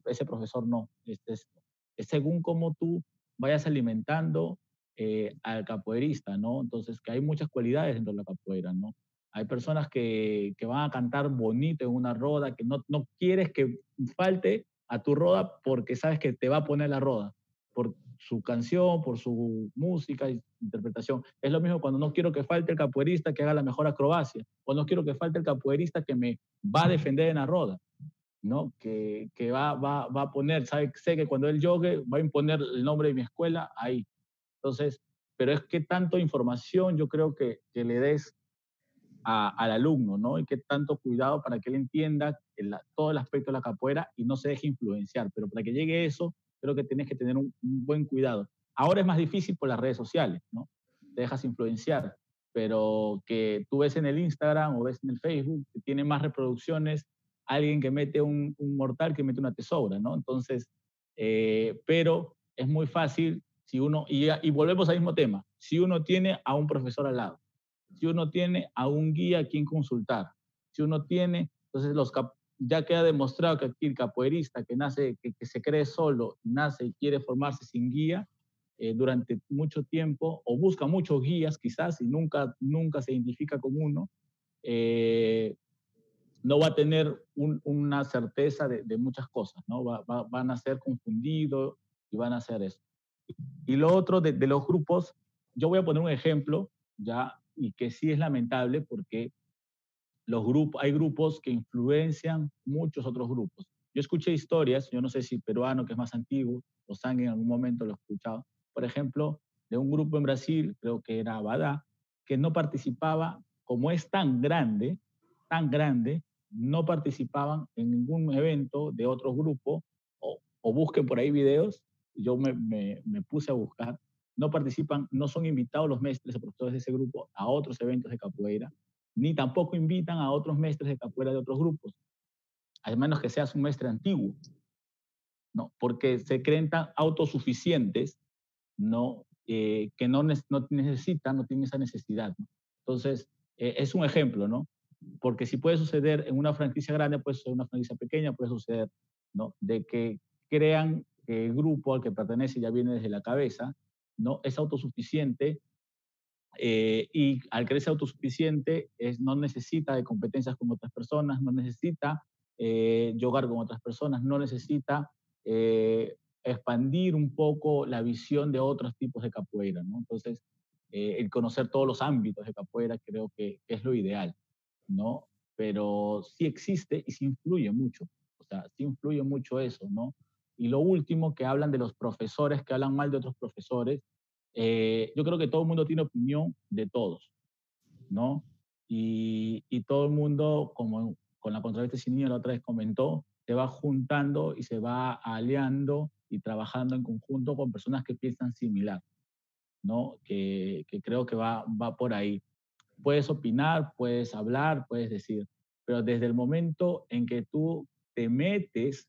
ese profesor no. Este es, es según cómo tú vayas alimentando eh, al capoeirista, ¿no? Entonces, que hay muchas cualidades dentro de la capoeira, ¿no? Hay personas que, que van a cantar bonito en una roda, que no, no quieres que falte a tu roda porque sabes que te va a poner la roda, por su canción, por su música y interpretación. Es lo mismo cuando no quiero que falte el capoeirista que haga la mejor acrobacia, o no quiero que falte el capoeirista que me va a defender en la roda. ¿no? Que, que va, va, va, a poner, sabe, sé que cuando él yogue va a imponer el nombre de mi escuela ahí. Entonces, pero es que tanto información yo creo que, que le des a, al alumno, ¿no? Y qué tanto cuidado para que él entienda el, todo el aspecto de la capoeira y no se deje influenciar. Pero para que llegue eso, creo que tienes que tener un, un buen cuidado. Ahora es más difícil por las redes sociales, ¿no? Te dejas influenciar, pero que tú ves en el Instagram o ves en el Facebook que tiene más reproducciones alguien que mete un, un mortal que mete una tesoura, ¿no? Entonces, eh, pero es muy fácil si uno, y, y volvemos al mismo tema, si uno tiene a un profesor al lado, si uno tiene a un guía a quien consultar, si uno tiene, entonces los ya queda demostrado que aquí el capoeirista que nace, que, que, se cree solo, nace y quiere formarse sin guía eh, durante mucho tiempo, o busca muchos guías quizás y nunca, nunca se identifica con uno, eh, no va a tener un, una certeza de, de, muchas cosas, ¿no? Va, va, van a ser confundidos y van a hacer eso. Y lo otro de, los grupos, yo voy a poner un ejemplo, ya, y que sí es lamentable porque los grupos, hay grupos que influencian muchos otros grupos. Yo escuché historias, yo no sé si peruano, que es más antiguo, o sangre en algún momento lo he escuchado, por ejemplo, de un grupo en Brasil, creo que era Abadá, que no participaba, como es tan grande, tan grande, no participaban en ningún evento de otro grupo, o busquen por ahí videos yo me, me, puse a buscar, no participan, no son invitados los maestros o profesores de ese grupo a otros eventos de capoeira, ni tampoco invitan a otros maestros de capoeira de otros grupos, al menos que seas un maestro antiguo, ¿no? Porque se creen tan autosuficientes, ¿no? Eh, que no, no necesitan, no tienen esa necesidad. Entonces, eh, es un ejemplo, ¿no? Porque si puede suceder en una franquicia grande, puede suceder en una franquicia pequeña, puede suceder, ¿no? De que crean el grupo al que pertenece ya viene desde la cabeza, ¿no? Es autosuficiente eh, y al creerse autosuficiente es, no necesita de competencias con otras personas, no necesita eh, con otras personas, no necesita eh, expandir un poco la visión de otros tipos de capoeira, ¿no? Entonces, eh, el conocer todos los ámbitos de capoeira creo que, que es lo ideal, ¿no? Pero sí existe y sí influye mucho, o sea, sí influye mucho eso, ¿no? Y lo último, que hablan de los profesores, que hablan mal de otros profesores. Eh, yo creo que todo el mundo tiene opinión de todos, ¿no? Y, y todo el mundo, como con la controversia sin niño la otra vez comentó, se va juntando y se va aliando y trabajando en conjunto con personas que piensan similar, ¿no? Que, que creo que va, va por ahí. Puedes opinar, puedes hablar, puedes decir, pero desde el momento en que tú te metes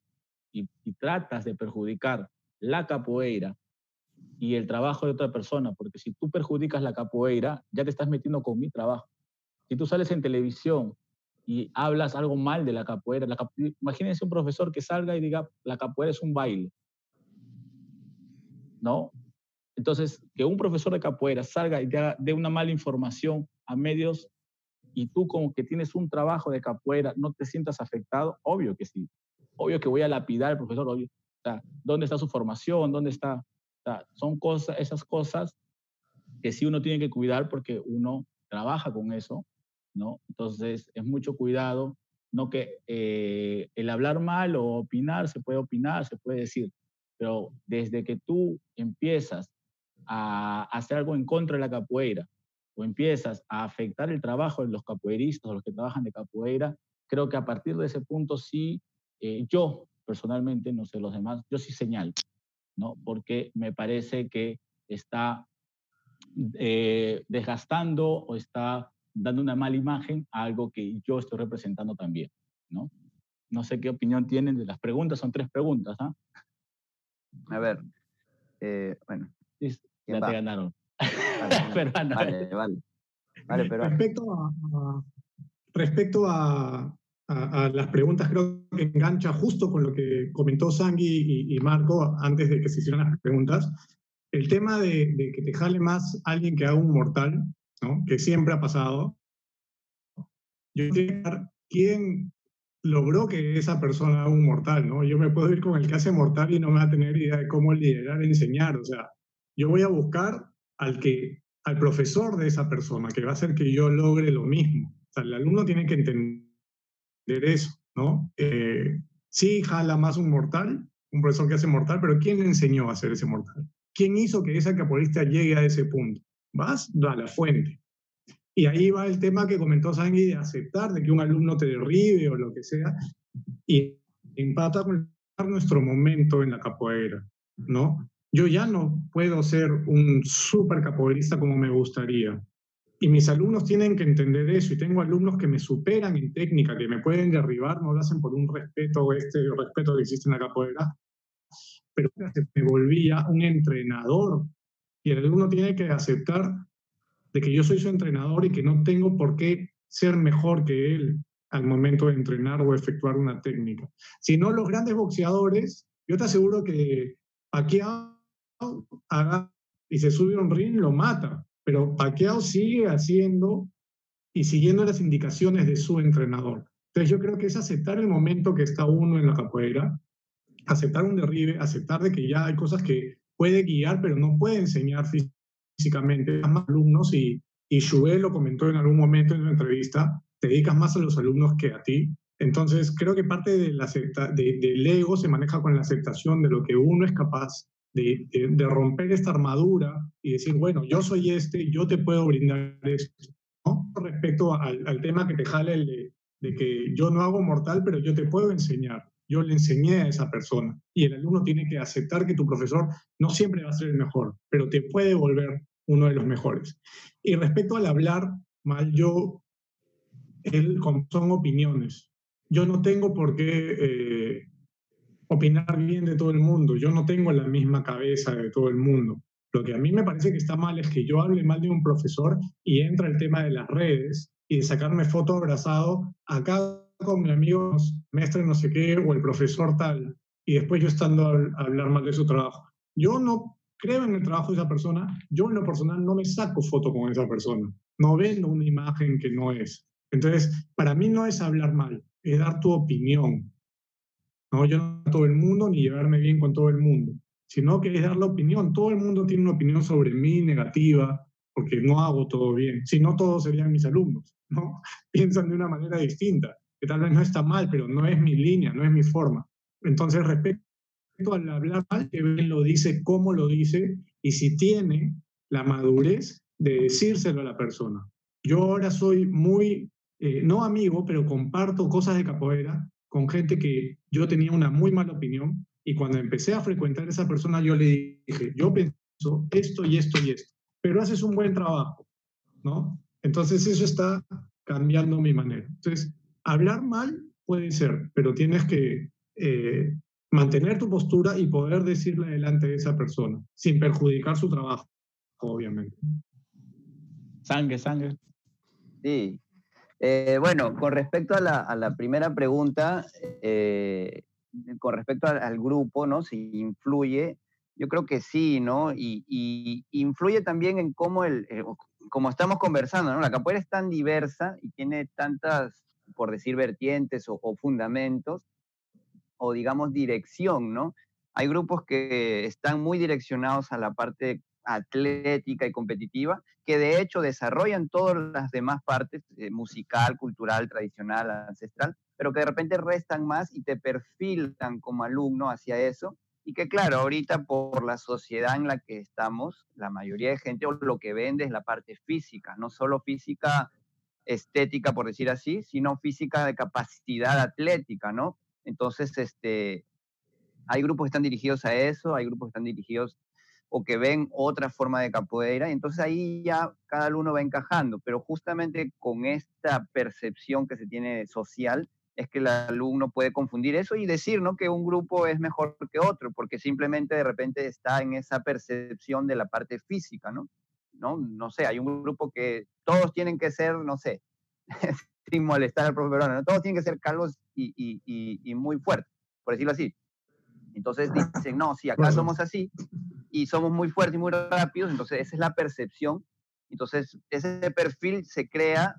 y, tratas de perjudicar la capoeira y el trabajo de otra persona, porque si tú perjudicas la capoeira, ya te estás metiendo con mi trabajo. Si tú sales en televisión y hablas algo mal de la capoeira, la capo... imagínense un profesor que salga y diga, la capoeira es un baile. ¿No? Entonces, que un profesor de capoeira salga y dé una mala información a medios y tú como que tienes un trabajo de capoeira, no te sientas afectado, obvio que sí. Obvio que voy a lapidar al profesor, obvio. O sea, ¿dónde está su formación? ¿Dónde está? O son cosas, esas cosas que sí uno tiene que cuidar porque uno trabaja con eso, ¿no? Entonces, es mucho cuidado, no que eh, el hablar mal o opinar, se puede opinar, se puede decir, pero desde que tú empiezas a hacer algo en contra de la capoeira o empiezas a afectar el trabajo de los capoeiristas o los que trabajan de capoeira, creo que a partir de ese punto sí, eh, yo personalmente, no sé los demás, yo sí señalo, ¿no? Porque me parece que está eh, desgastando o está dando una mala imagen a algo que yo estoy representando también, ¿no? No sé qué opinión tienen de las preguntas, son tres preguntas, ¿ah? A ver, eh, bueno. ya te ganaron. Vale, vale, vale. pero... Respecto a, respecto a, a, las preguntas, creo que engancha justo con lo que comentó Sangui y, y Marco antes de que se hicieran las preguntas. El tema de, de, que te jale más alguien que haga un mortal, ¿no? que siempre ha pasado. Yo quiero quién logró que esa persona haga un mortal, ¿no? Yo me puedo ir con el que hace mortal y no me va a tener idea de cómo liderar, enseñar, o sea, yo voy a buscar al que al profesor de esa persona, que va a hacer que yo logre lo mismo. O sea, el alumno tiene que entender eso, ¿no? Eh, sí, jala más un mortal, un profesor que hace mortal, pero ¿quién le enseñó a hacer ese mortal? ¿Quién hizo que esa capoeirista llegue a ese punto? Vas a la fuente. Y ahí va el tema que comentó Sangui de aceptar de que un alumno te derribe o lo que sea, y empata con nuestro momento en la capoeira, ¿no? Yo ya no puedo ser un súper capoeirista como me gustaría. Y mis alumnos tienen que entender eso. Y tengo alumnos que me superan en técnica, que me pueden derribar, no lo hacen por un respeto, este respeto que existe en la capoeira, pero me volvía un entrenador. Y el alumno tiene que aceptar de que yo soy su entrenador y que no tengo por qué ser mejor que él al momento de entrenar o efectuar una técnica. Si no, los grandes boxeadores, yo te aseguro que Pacquiao haga y se sube a un ring, lo mata, pero Pacquiao sigue haciendo y siguiendo las indicaciones de su entrenador. Entonces yo creo que es aceptar el momento que está uno en la capoeira, aceptar un derribe, aceptar de que ya hay cosas que puede guiar, pero no puede enseñar físicamente a más alumnos y, y Joel lo comentó en algún momento en una entrevista, te dedicas más a los alumnos que a ti. Entonces, creo que parte de la de, del ego se maneja con la aceptación de lo que uno es capaz de, romper esta armadura y decir, bueno, yo soy este, yo te puedo brindar esto. ¿no? Respecto al, tema que te jale de que yo no hago mortal, pero yo te puedo enseñar yo le enseñé a esa persona. Y el alumno tiene que aceptar que tu profesor no siempre va a ser el mejor, pero te puede volver uno de los mejores. Y respecto al hablar mal, yo, él, son opiniones. Yo no tengo por qué eh, opinar bien de todo el mundo. Yo no tengo la misma cabeza de todo el mundo. Lo que a mí me parece que está mal es que yo hable mal de un profesor y entra el tema de las redes y de sacarme foto abrazado a cada con mi amigo maestro no sé qué o el profesor tal, y después yo estando a, hablar mal de su trabajo. Yo no creo en el trabajo de esa persona, yo en lo personal no me saco foto con esa persona, no vendo una imagen que no es. Entonces, para mí no es hablar mal, es dar tu opinión. No, yo no a todo el mundo ni llevarme bien con todo el mundo, sino que es dar la opinión. Todo el mundo tiene una opinión sobre mí negativa, porque no hago todo bien. Si no, todos serían mis alumnos, ¿no? Piensan de una manera distinta que tal vez no está mal, pero no es mi línea, no es mi forma. Entonces, respecto al hablar mal, que bien lo dice, cómo lo dice y si tiene la madurez de decírselo a la persona. Yo ahora soy muy, eh, no amigo, pero comparto cosas de capoeira con gente que yo tenía una muy mala opinión y cuando empecé a frecuentar a esa persona yo le dije, yo pienso esto y esto y esto, pero haces un buen trabajo, ¿no? Entonces eso está cambiando mi manera. Entonces, hablar mal puede ser, pero tienes que eh, mantener tu postura y poder decirle delante de esa persona, sin perjudicar su trabajo, obviamente. Sangre, sangre. Sí. Eh, bueno, con respecto a la, primera pregunta, eh, con respecto al, grupo, ¿no? Si influye, yo creo que sí, ¿no? Y, influye también en cómo el, estamos conversando, ¿no? La capoeira es tan diversa y tiene tantas por decir vertientes o, fundamentos, o digamos dirección, ¿no? Hay grupos que están muy direccionados a la parte atlética y competitiva, que de hecho desarrollan todas las demás partes, eh, musical, cultural, tradicional, ancestral, pero que de repente restan más y te perfilan como alumno hacia eso. Y que claro, ahorita por la sociedad en la que estamos, la mayoría de gente lo que vende es la parte física, no solo física estética, por decir así, sino física de capacidad atlética, ¿no? Entonces, este, hay grupos que están dirigidos a eso, hay grupos que están dirigidos o que ven otra forma de capoeira, entonces ahí ya cada uno va encajando, pero justamente con esta percepción que se tiene social es que el alumno puede confundir eso y decir, ¿no? Que un grupo es mejor que otro, porque simplemente de repente está en esa percepción de la parte física, ¿no? No, no sé, hay un grupo que todos tienen que ser, no sé, sin molestar al profesor, ¿no? todos tienen que ser calvos y, y, y muy fuertes, por decirlo así. Entonces dicen, no, si acá somos así y somos muy fuertes y muy rápidos, entonces esa es la percepción. Entonces ese perfil se crea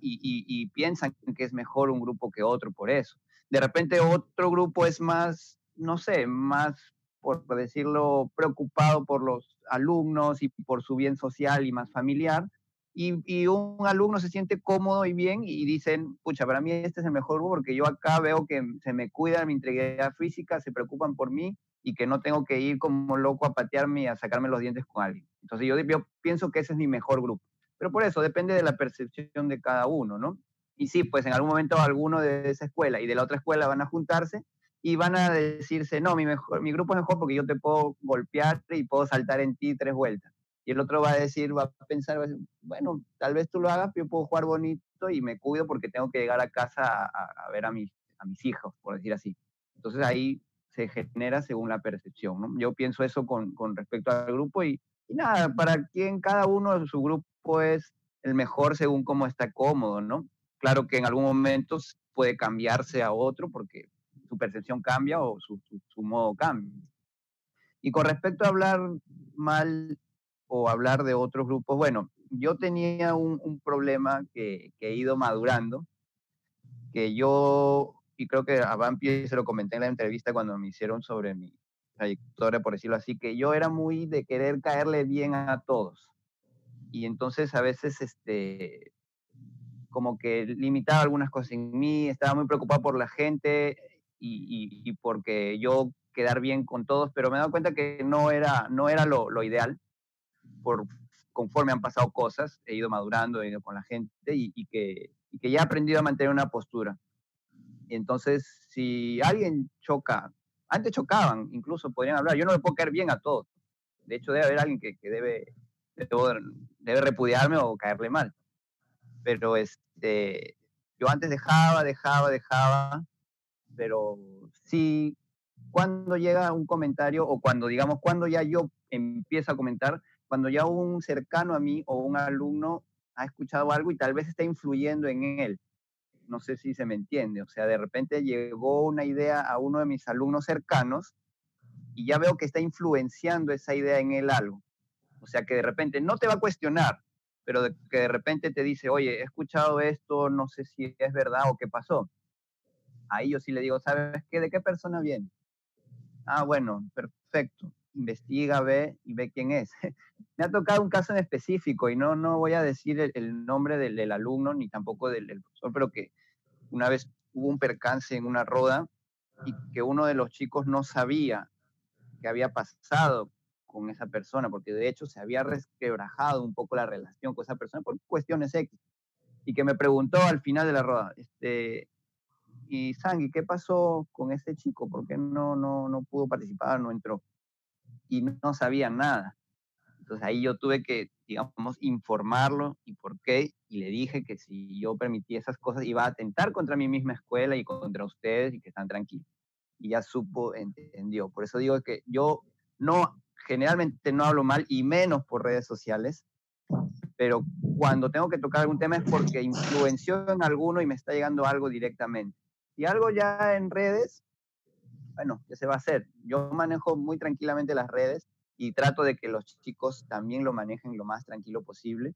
y, piensan que es mejor un grupo que otro por eso. De repente otro grupo es más, no sé, más, por decirlo, preocupado por los alumnos y por su bien social y más familiar y, un alumno se siente cómodo y bien y dicen, pucha, para mí este es el mejor grupo porque yo acá veo que se me cuida mi integridad física, se preocupan por mí y que no tengo que ir como loco a patearme y a sacarme los dientes con alguien. Entonces yo, yo pienso que ese es mi mejor grupo. Pero por eso depende de la percepción de cada uno, ¿no? Y sí, pues en algún momento alguno de esa escuela y de la otra escuela van a juntarse y van a decirse, no, mi, mejor, mi grupo es mejor porque yo te puedo golpear y puedo saltar en ti tres vueltas y el otro va a decir, va a pensar, bueno, tal vez tú lo hagas, pero yo puedo jugar bonito y me cuido porque tengo que llegar a casa a, ver a mis, a mis hijos, por decir así. Entonces ahí se genera según la percepción. ¿no? Yo pienso eso con, con respecto al grupo y, y, nada, para quien cada uno de su grupo es el mejor según cómo está cómodo, ¿no? Claro que en algún momento puede cambiarse a otro porque su percepción cambia o su, su, su modo cambia. Y con respecto a hablar mal o hablar de otros grupos. Bueno, yo tenía un, problema que, he ido madurando, que yo, y creo que a Vampi se lo comenté en la entrevista cuando me hicieron sobre mi trayectoria, por decirlo así, que yo era muy de querer caerle bien a todos. Y entonces a veces, este, como que limitaba algunas cosas en mí, estaba muy preocupado por la gente y, y, porque yo quedar bien con todos, pero me he dado cuenta que no era, no era lo, lo ideal por, conforme han pasado cosas, he ido madurando, he ido con la gente y, que, que ya he aprendido a mantener una postura. entonces, si alguien choca, antes chocaban, incluso podrían hablar, yo no le puedo caer bien a todos. De hecho, debe haber alguien que, debe, debe, repudiarme o caerle mal. Pero este, yo antes dejaba, dejaba, dejaba, pero sí, cuando llega un comentario o cuando, digamos, cuando ya yo empiezo a comentar, cuando ya un cercano a mí o un alumno ha escuchado algo y tal vez está influyendo en él. No sé si se me entiende. O sea, de repente llegó una idea a uno de mis alumnos cercanos y ya veo que está influenciando esa idea en él algo. O sea, que de repente no te va a cuestionar, pero que de repente te dice, oye, he escuchado esto, no sé si es verdad o qué pasó. Ahí yo sí le digo, ¿sabes qué? ¿De qué persona viene? Ah, bueno, perfecto investiga, ve y ve quién es. Me ha tocado un caso en específico y no, no voy a decir el, nombre del, alumno ni tampoco del, profesor, pero que una vez hubo un percance en una roda y que uno de los chicos no sabía qué había pasado con esa persona, porque de hecho se había resquebrajado un poco la relación con esa persona por cuestiones X. Y que me preguntó al final de la roda, este, y Sangui, ¿qué pasó con este chico? ¿Por qué no, no, no pudo participar, no entró? Y no sabían nada. Entonces ahí yo tuve que, digamos, informarlo y por qué, y le dije que si yo permitía esas cosas iba a atentar contra mi misma escuela y contra ustedes y que están tranquilos. Y ya supo, entendió. Por eso digo que yo no, generalmente no hablo mal y menos por redes sociales, pero cuando tengo que tocar algún tema es porque influenció en alguno y me está llegando algo directamente. Y algo ya en redes, bueno, ¿qué se va a hacer? Yo manejo muy tranquilamente las redes y trato de que los chicos también lo manejen lo más tranquilo posible,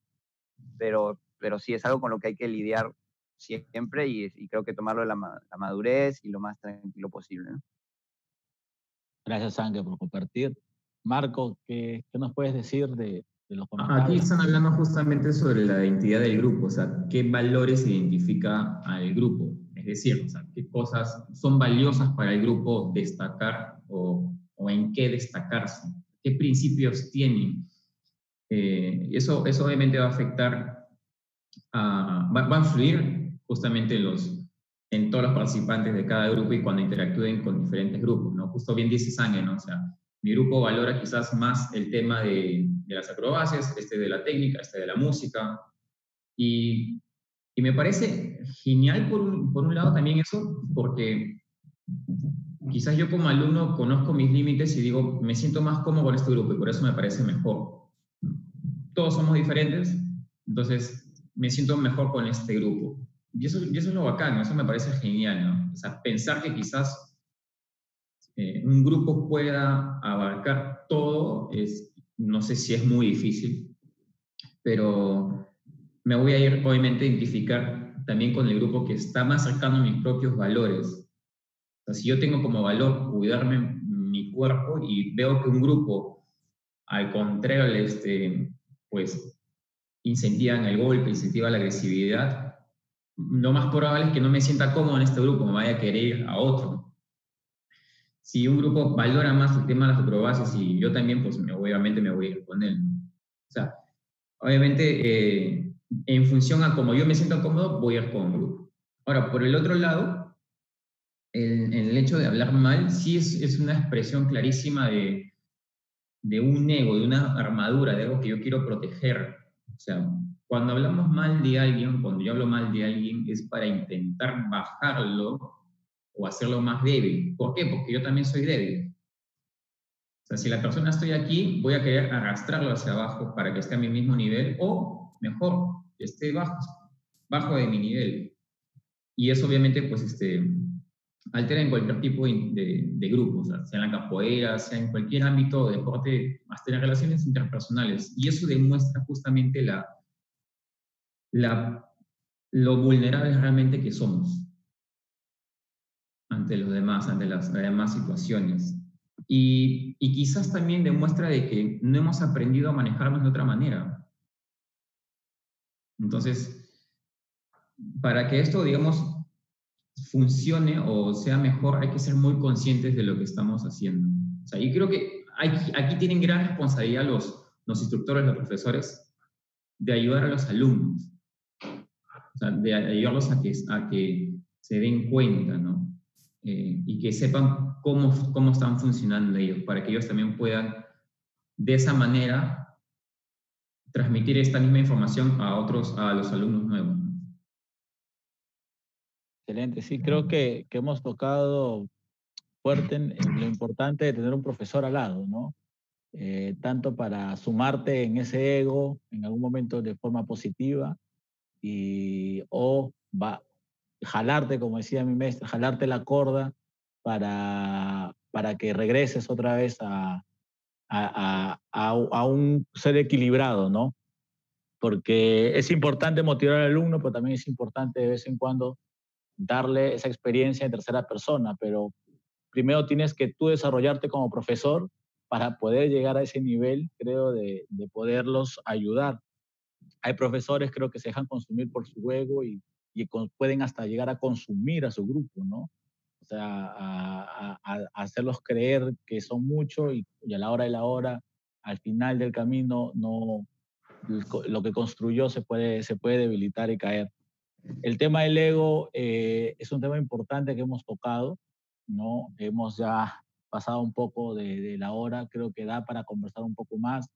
pero, pero sí es algo con lo que hay que lidiar siempre y, creo que tomarlo de la, madurez y lo más tranquilo posible. Gracias, Ángel, por compartir. Marco, ¿qué, ¿qué, nos puedes decir de, de, los comentarios? Aquí están hablando justamente sobre la identidad del grupo, o sea, qué valores identifica al grupo. Decir, o sea, qué cosas son valiosas para el grupo destacar o, o en qué destacarse, qué principios tienen. Eh, eso, eso obviamente va a afectar, a, va, va a influir justamente los, en todos los participantes de cada grupo y cuando interactúen con diferentes grupos, ¿no? Justo bien dice Sangue, ¿no? O sea, mi grupo valora quizás más el tema de, de las acrobacias, este de la técnica, este de la música, y, y me parece genial por un, por un lado también eso, porque quizás yo como alumno conozco mis límites y digo, me siento más cómodo con este grupo y por eso me parece mejor. Todos somos diferentes, entonces me siento mejor con este grupo. Y eso, y eso es lo bacano, eso me parece genial, ¿no? O sea, pensar que quizás eh, un grupo pueda abarcar todo, es, no sé si es muy difícil, pero me voy a ir, obviamente, a identificar también con el grupo que está más cercano a mis propios valores. O sea, si yo tengo como valor cuidarme mi cuerpo y veo que un grupo, al contrario, este, pues incentivan el golpe, incentiva la agresividad, lo más probable es que no me sienta cómodo en este grupo, me vaya a querer ir a otro. Si un grupo valora más el tema de las acrobacias y yo también, pues obviamente me voy a ir con él. O sea, obviamente, eh, en función a cómo yo me siento cómodo, voy a ir con. Ahora, por el otro lado, el, el hecho de hablar mal sí es, es una expresión clarísima de, de un ego, de una armadura, de algo que yo quiero proteger. O sea, cuando hablamos mal de alguien, cuando yo hablo mal de alguien, es para intentar bajarlo o hacerlo más débil. ¿Por qué? Porque yo también soy débil. O sea, si la persona estoy aquí, voy a querer arrastrarlo hacia abajo para que esté a mi mismo nivel o, mejor, esté bajo, bajo de mi nivel. Y eso obviamente, pues, este, altera en cualquier tipo de, de grupo, sea, sea en la capoeira, sea en cualquier ámbito de deporte, hasta en relaciones interpersonales. Y eso demuestra justamente la, la, lo vulnerables realmente que somos ante los demás, ante las demás situaciones. Y, y, quizás también demuestra de que no hemos aprendido a manejarnos de otra manera. Entonces, para que esto, digamos, funcione o sea mejor, hay que ser muy conscientes de lo que estamos haciendo. Yo creo que aquí tienen gran responsabilidad los, instructores, los profesores, de ayudar a los alumnos o sea, de ayudarlos a que, a que se den cuenta, ¿no? Eh, y que sepan cómo, cómo están funcionando ellos, para que ellos también puedan, de esa manera, transmitir esta misma información a otros, a los alumnos nuevos. Excelente, sí, creo que, que hemos tocado fuerte lo importante de tener un profesor al lado, ¿no? Eh, tanto para sumarte en ese ego en algún momento de forma positiva, y, o va, jalarte, como decía mi maestra, jalarte la corda para, para que regreses otra vez a, a, a, un ser equilibrado, ¿no? Porque es importante motivar al alumno, pero también es importante de vez en cuando darle esa experiencia en tercera persona, pero primero tienes que tú desarrollarte como profesor para poder llegar a ese nivel, creo, de, de poderlos ayudar hay profesores creo que se dejan consumir por su ego y, y pueden hasta llegar a consumir a su grupo, ¿no? Sea, a, a, a hacerlos creer que son mucho y, y, a la hora de la hora, al final del camino, no, lo que construyó se puede, se puede debilitar y caer. El tema del ego eh, es un tema importante que hemos tocado, ¿no? Hemos ya pasado un poco de, de la hora, creo que da para conversar un poco más.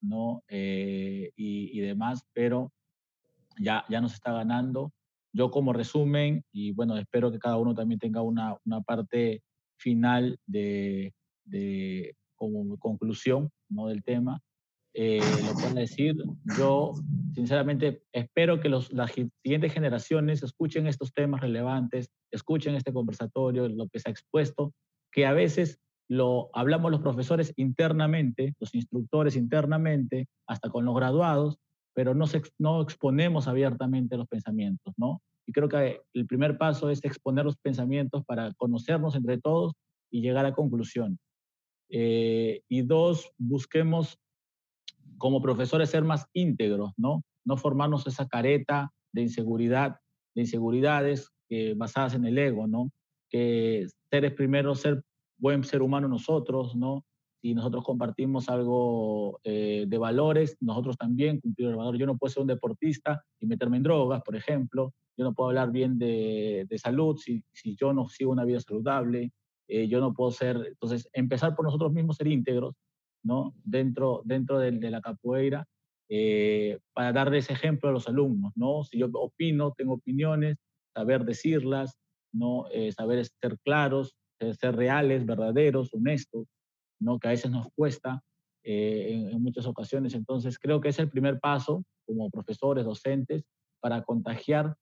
¿no? Eh, y, y, demás, pero ya, ya nos está ganando. Yo como resumen, y bueno, espero que cada uno también tenga una, una parte final de, de como conclusión ¿no? del tema, eh, lo puedo decir. Yo, sinceramente, espero que los, las siguientes generaciones escuchen estos temas relevantes, escuchen este conversatorio, lo que se ha expuesto, que a veces lo hablamos los profesores internamente, los instructores internamente, hasta con los graduados, pero no, exponemos abiertamente los pensamientos, ¿no? Y creo que el primer paso es exponer los pensamientos para conocernos entre todos y llegar a conclusión. Eh, y dos, busquemos como profesores ser más íntegros, ¿no? No formarnos esa careta de inseguridad, de inseguridades eh, basadas en el ego, ¿no? Que ser es primero ser buen ser humano nosotros, ¿no? Si nosotros compartimos algo eh, de valores, nosotros también cumplir el valor. Yo no puedo ser un deportista y meterme en drogas, por ejemplo. Yo no puedo hablar bien de, de salud si, si, yo no sigo una vida saludable. Eh, yo no puedo ser, entonces, empezar por nosotros mismos, ser íntegros, ¿no? Dentro, dentro de, de la capoeira, eh, para darles ejemplo a los alumnos, ¿no? Si yo opino, tengo opiniones, saber decirlas, ¿no? saber ser claros, ser reales, verdaderos, honestos, ¿no? que a veces nos cuesta eh, en, muchas ocasiones. Entonces, creo que es el primer paso como profesores, docentes, para contagiar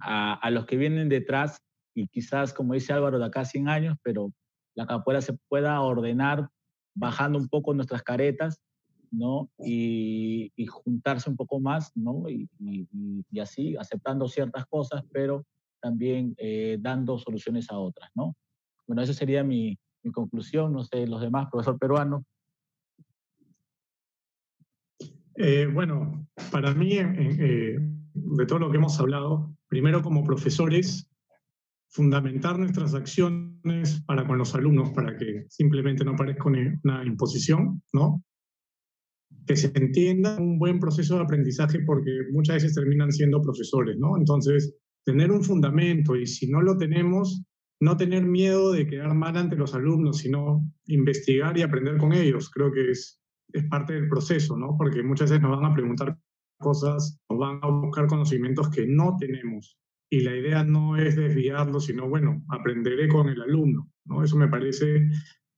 a, los que vienen detrás y quizás, como dice Álvaro, de acá a 100 años, pero la capoeira se pueda ordenar bajando un poco nuestras caretas, ¿no? Y, juntarse un poco más, ¿no? Y, así, aceptando ciertas cosas, pero también eh, dando soluciones a otras, ¿no? Bueno, esa sería mi, mi conclusión, no sé, los demás, profesor peruano. Eh, bueno, para mí, eh, de todo lo que hemos hablado, primero como profesores, fundamentar nuestras acciones para con los alumnos, para que simplemente no parezca una imposición, ¿no? Que se entienda un buen proceso de aprendizaje porque muchas veces terminan siendo profesores, ¿no? Entonces, tener un fundamento y si no lo tenemos, no tener miedo de quedar mal ante los alumnos, sino investigar y aprender con ellos. Creo que es, es parte del proceso, ¿no? Porque muchas veces nos van a preguntar cosas, nos van a buscar conocimientos que no tenemos. Y la idea no es desviarlo, sino, bueno, aprenderé con el alumno, ¿no? Eso me parece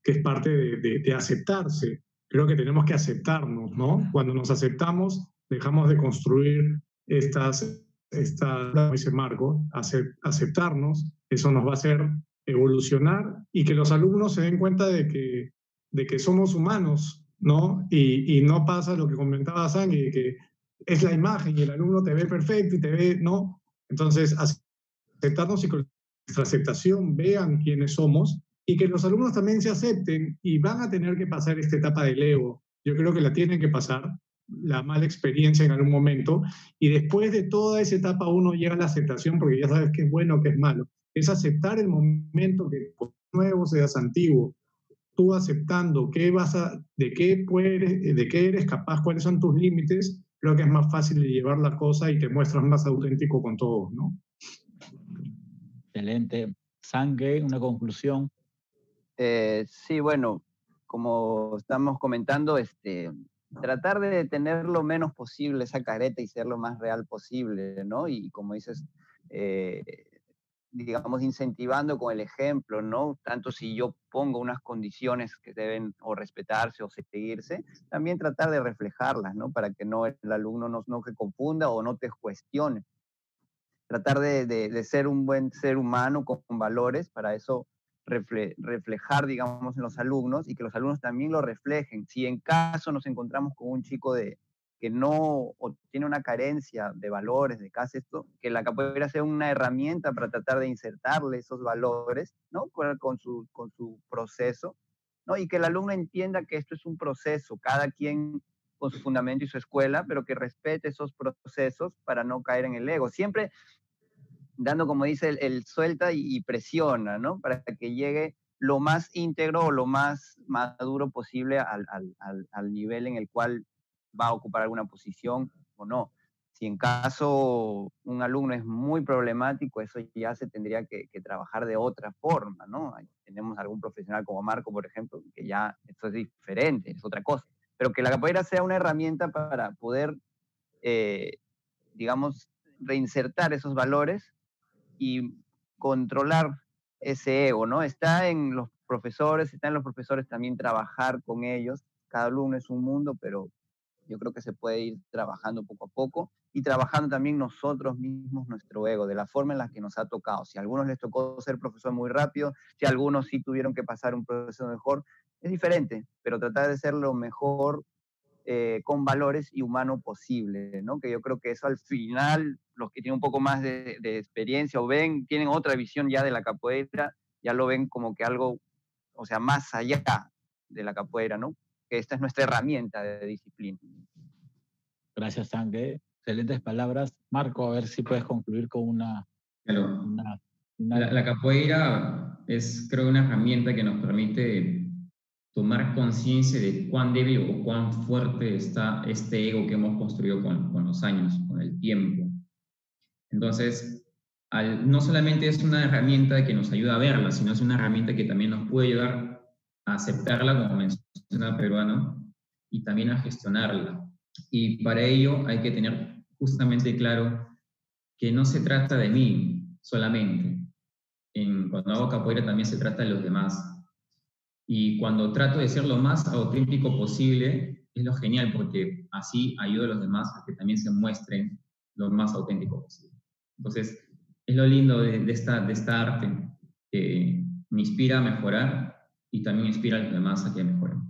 que es parte de, de, de aceptarse. Creo que tenemos que aceptarnos, ¿no? Cuando nos aceptamos, dejamos de construir estas, estas como dice Marco, aceptarnos eso nos va a hacer evolucionar y que los alumnos se den cuenta de que, de que somos humanos, ¿no? Y, y no pasa lo que comentaba Sangue, que es la imagen y el alumno te ve perfecto y te ve, ¿no? Entonces, aceptarnos y con nuestra aceptación vean quiénes somos y que los alumnos también se acepten y van a tener que pasar esta etapa del ego. Yo creo que la tienen que pasar, la mala experiencia en algún momento, y después de toda esa etapa uno llega a la aceptación porque ya sabes qué es bueno, qué es malo es aceptar el momento que nuevo seas antiguo, tú aceptando qué vas a, de, qué puedes, de qué eres capaz, cuáles son tus límites, creo que es más fácil de llevar la cosa y te muestras más auténtico con todos, ¿no? Excelente. Sangue, una conclusión. Eh, sí, bueno, como estamos comentando, este, tratar de tener lo menos posible esa careta y ser lo más real posible, ¿no? Y como dices, eh, digamos, incentivando con el ejemplo, ¿no? Tanto si yo pongo unas condiciones que deben o respetarse o seguirse, también tratar de reflejarlas, ¿no? Para que no el alumno no, no se confunda o no te cuestione. Tratar de, ser un buen ser humano con valores, para eso refle, reflejar, digamos, en los alumnos y que los alumnos también lo reflejen. Si en caso nos encontramos con un chico de, que no tiene una carencia de valores, de casi esto, que la capoeira sea una herramienta para tratar de insertarle esos valores, ¿no? Con, con, su, con su proceso, ¿no? Y que el alumno entienda que esto es un proceso, cada quien con su fundamento y su escuela, pero que respete esos procesos para no caer en el ego. Siempre dando, como dice, el, el suelta y, y, presiona, ¿no? Para que llegue lo más íntegro o lo más maduro posible al, al, al, nivel en el cual va a ocupar alguna posición o no. Si en caso un alumno es muy problemático, eso ya se tendría que, que trabajar de otra forma, ¿no? Tenemos algún profesional como Marco, por ejemplo, que ya esto es diferente, es otra cosa. Pero que la capoeira sea una herramienta para poder, eh, digamos, reinsertar esos valores y controlar ese ego, ¿no? Está en los profesores, está en los profesores también trabajar con ellos. Cada alumno es un mundo, pero yo creo que se puede ir trabajando poco a poco y trabajando también nosotros mismos nuestro ego, de la forma en la que nos ha tocado. Si a algunos les tocó ser profesor muy rápido, si a algunos sí tuvieron que pasar un proceso mejor, es diferente, pero tratar de ser lo mejor eh, con valores y humano posible, ¿no? Que yo creo que eso al final, los que tienen un poco más de, experiencia o ven, tienen otra visión ya de la capoeira, ya lo ven como que algo, o sea, más allá de la capoeira, ¿no? Que esta es nuestra herramienta de disciplina. Gracias, Sangue. Excelentes palabras. Marco, a ver si puedes concluir con una... la, la, capoeira es, creo, una herramienta que nos permite tomar conciencia de cuán débil o cuán fuerte está este ego que hemos construido con, con los años, con el tiempo. Entonces, al, no solamente es una herramienta que nos ayuda a verla, sino es una herramienta que también nos puede ayudar a aceptarla, como menciona peruano, y también a gestionarla. Y para ello hay que tener justamente claro que no se trata de mí solamente. En, cuando hago capoeira también se trata de los demás y cuando trato de ser lo más auténtico posible, es lo genial porque así ayudo a los demás a que también se muestren lo más auténtico posible. Entonces, es lo lindo de, esta, de esta arte, que me inspira a mejorar y también inspira a los demás a que mejoren.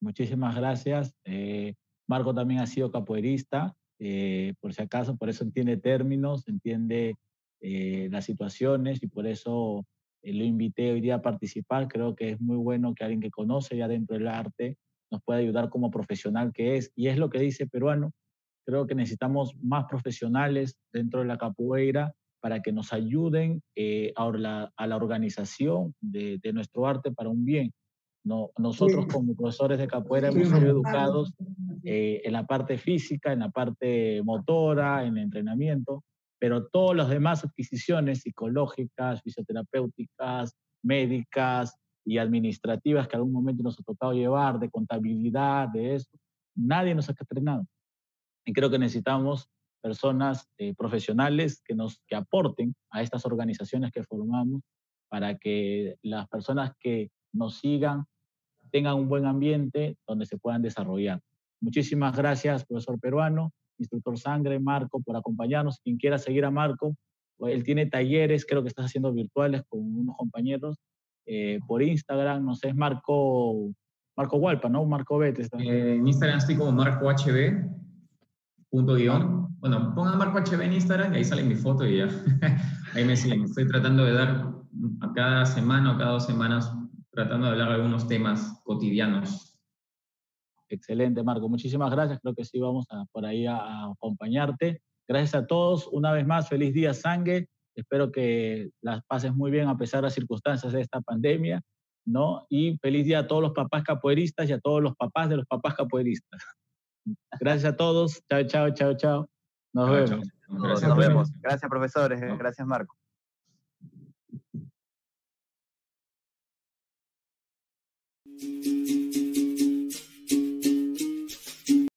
Muchísimas gracias. Eh, Marco también ha sido capoeirista, eh, por si acaso, por eso entiende términos, entiende eh, las situaciones y por eso lo invité hoy día a participar. Creo que es muy bueno que alguien que conoce ya dentro del arte nos pueda ayudar como profesional que es. Y es lo que dice peruano. Creo que necesitamos más profesionales dentro de la capoeira para que nos ayuden eh, a, la, a, la, organización de, de, nuestro arte para un bien. No, nosotros como profesores de capoeira hemos sido educados eh, en la parte física, en la parte motora, en el entrenamiento, pero todas las demás adquisiciones psicológicas, fisioterapéuticas, médicas y administrativas que algún momento nos ha tocado llevar, de contabilidad, de eso, nadie nos ha entrenado. Y creo que necesitamos personas eh, profesionales que nos que aporten a estas organizaciones que formamos para que las personas que nos sigan tengan un buen ambiente donde se puedan desarrollar. Muchísimas gracias, profesor peruano instructor Sangre, Marco, por acompañarnos. Quien quiera seguir a Marco, él tiene talleres, creo que está haciendo virtuales con unos compañeros eh, por Instagram, no sé, es Marco, Marco Hualpa, ¿no? Marco Betes. Eh, en Instagram estoy como Marco HB, punto guion. Bueno, pongan Marco HB en Instagram y ahí sale mi foto y ya. ahí me siguen. Estoy tratando de dar a cada semana o cada dos semanas, tratando de hablar de algunos temas cotidianos Excelente, Marco. Muchísimas gracias. Creo que sí vamos a, por ahí a, acompañarte. Gracias a todos. Una vez más, feliz día, Sangue. Espero que las pases muy bien a pesar de las circunstancias de esta pandemia, ¿no? Y feliz día a todos los papás capoeiristas y a todos los papás de los papás capoeiristas. Gracias a todos. Chao, chao, chao, chao. Nos vemos. Nos vemos. Gracias, profesores. Gracias, Marco.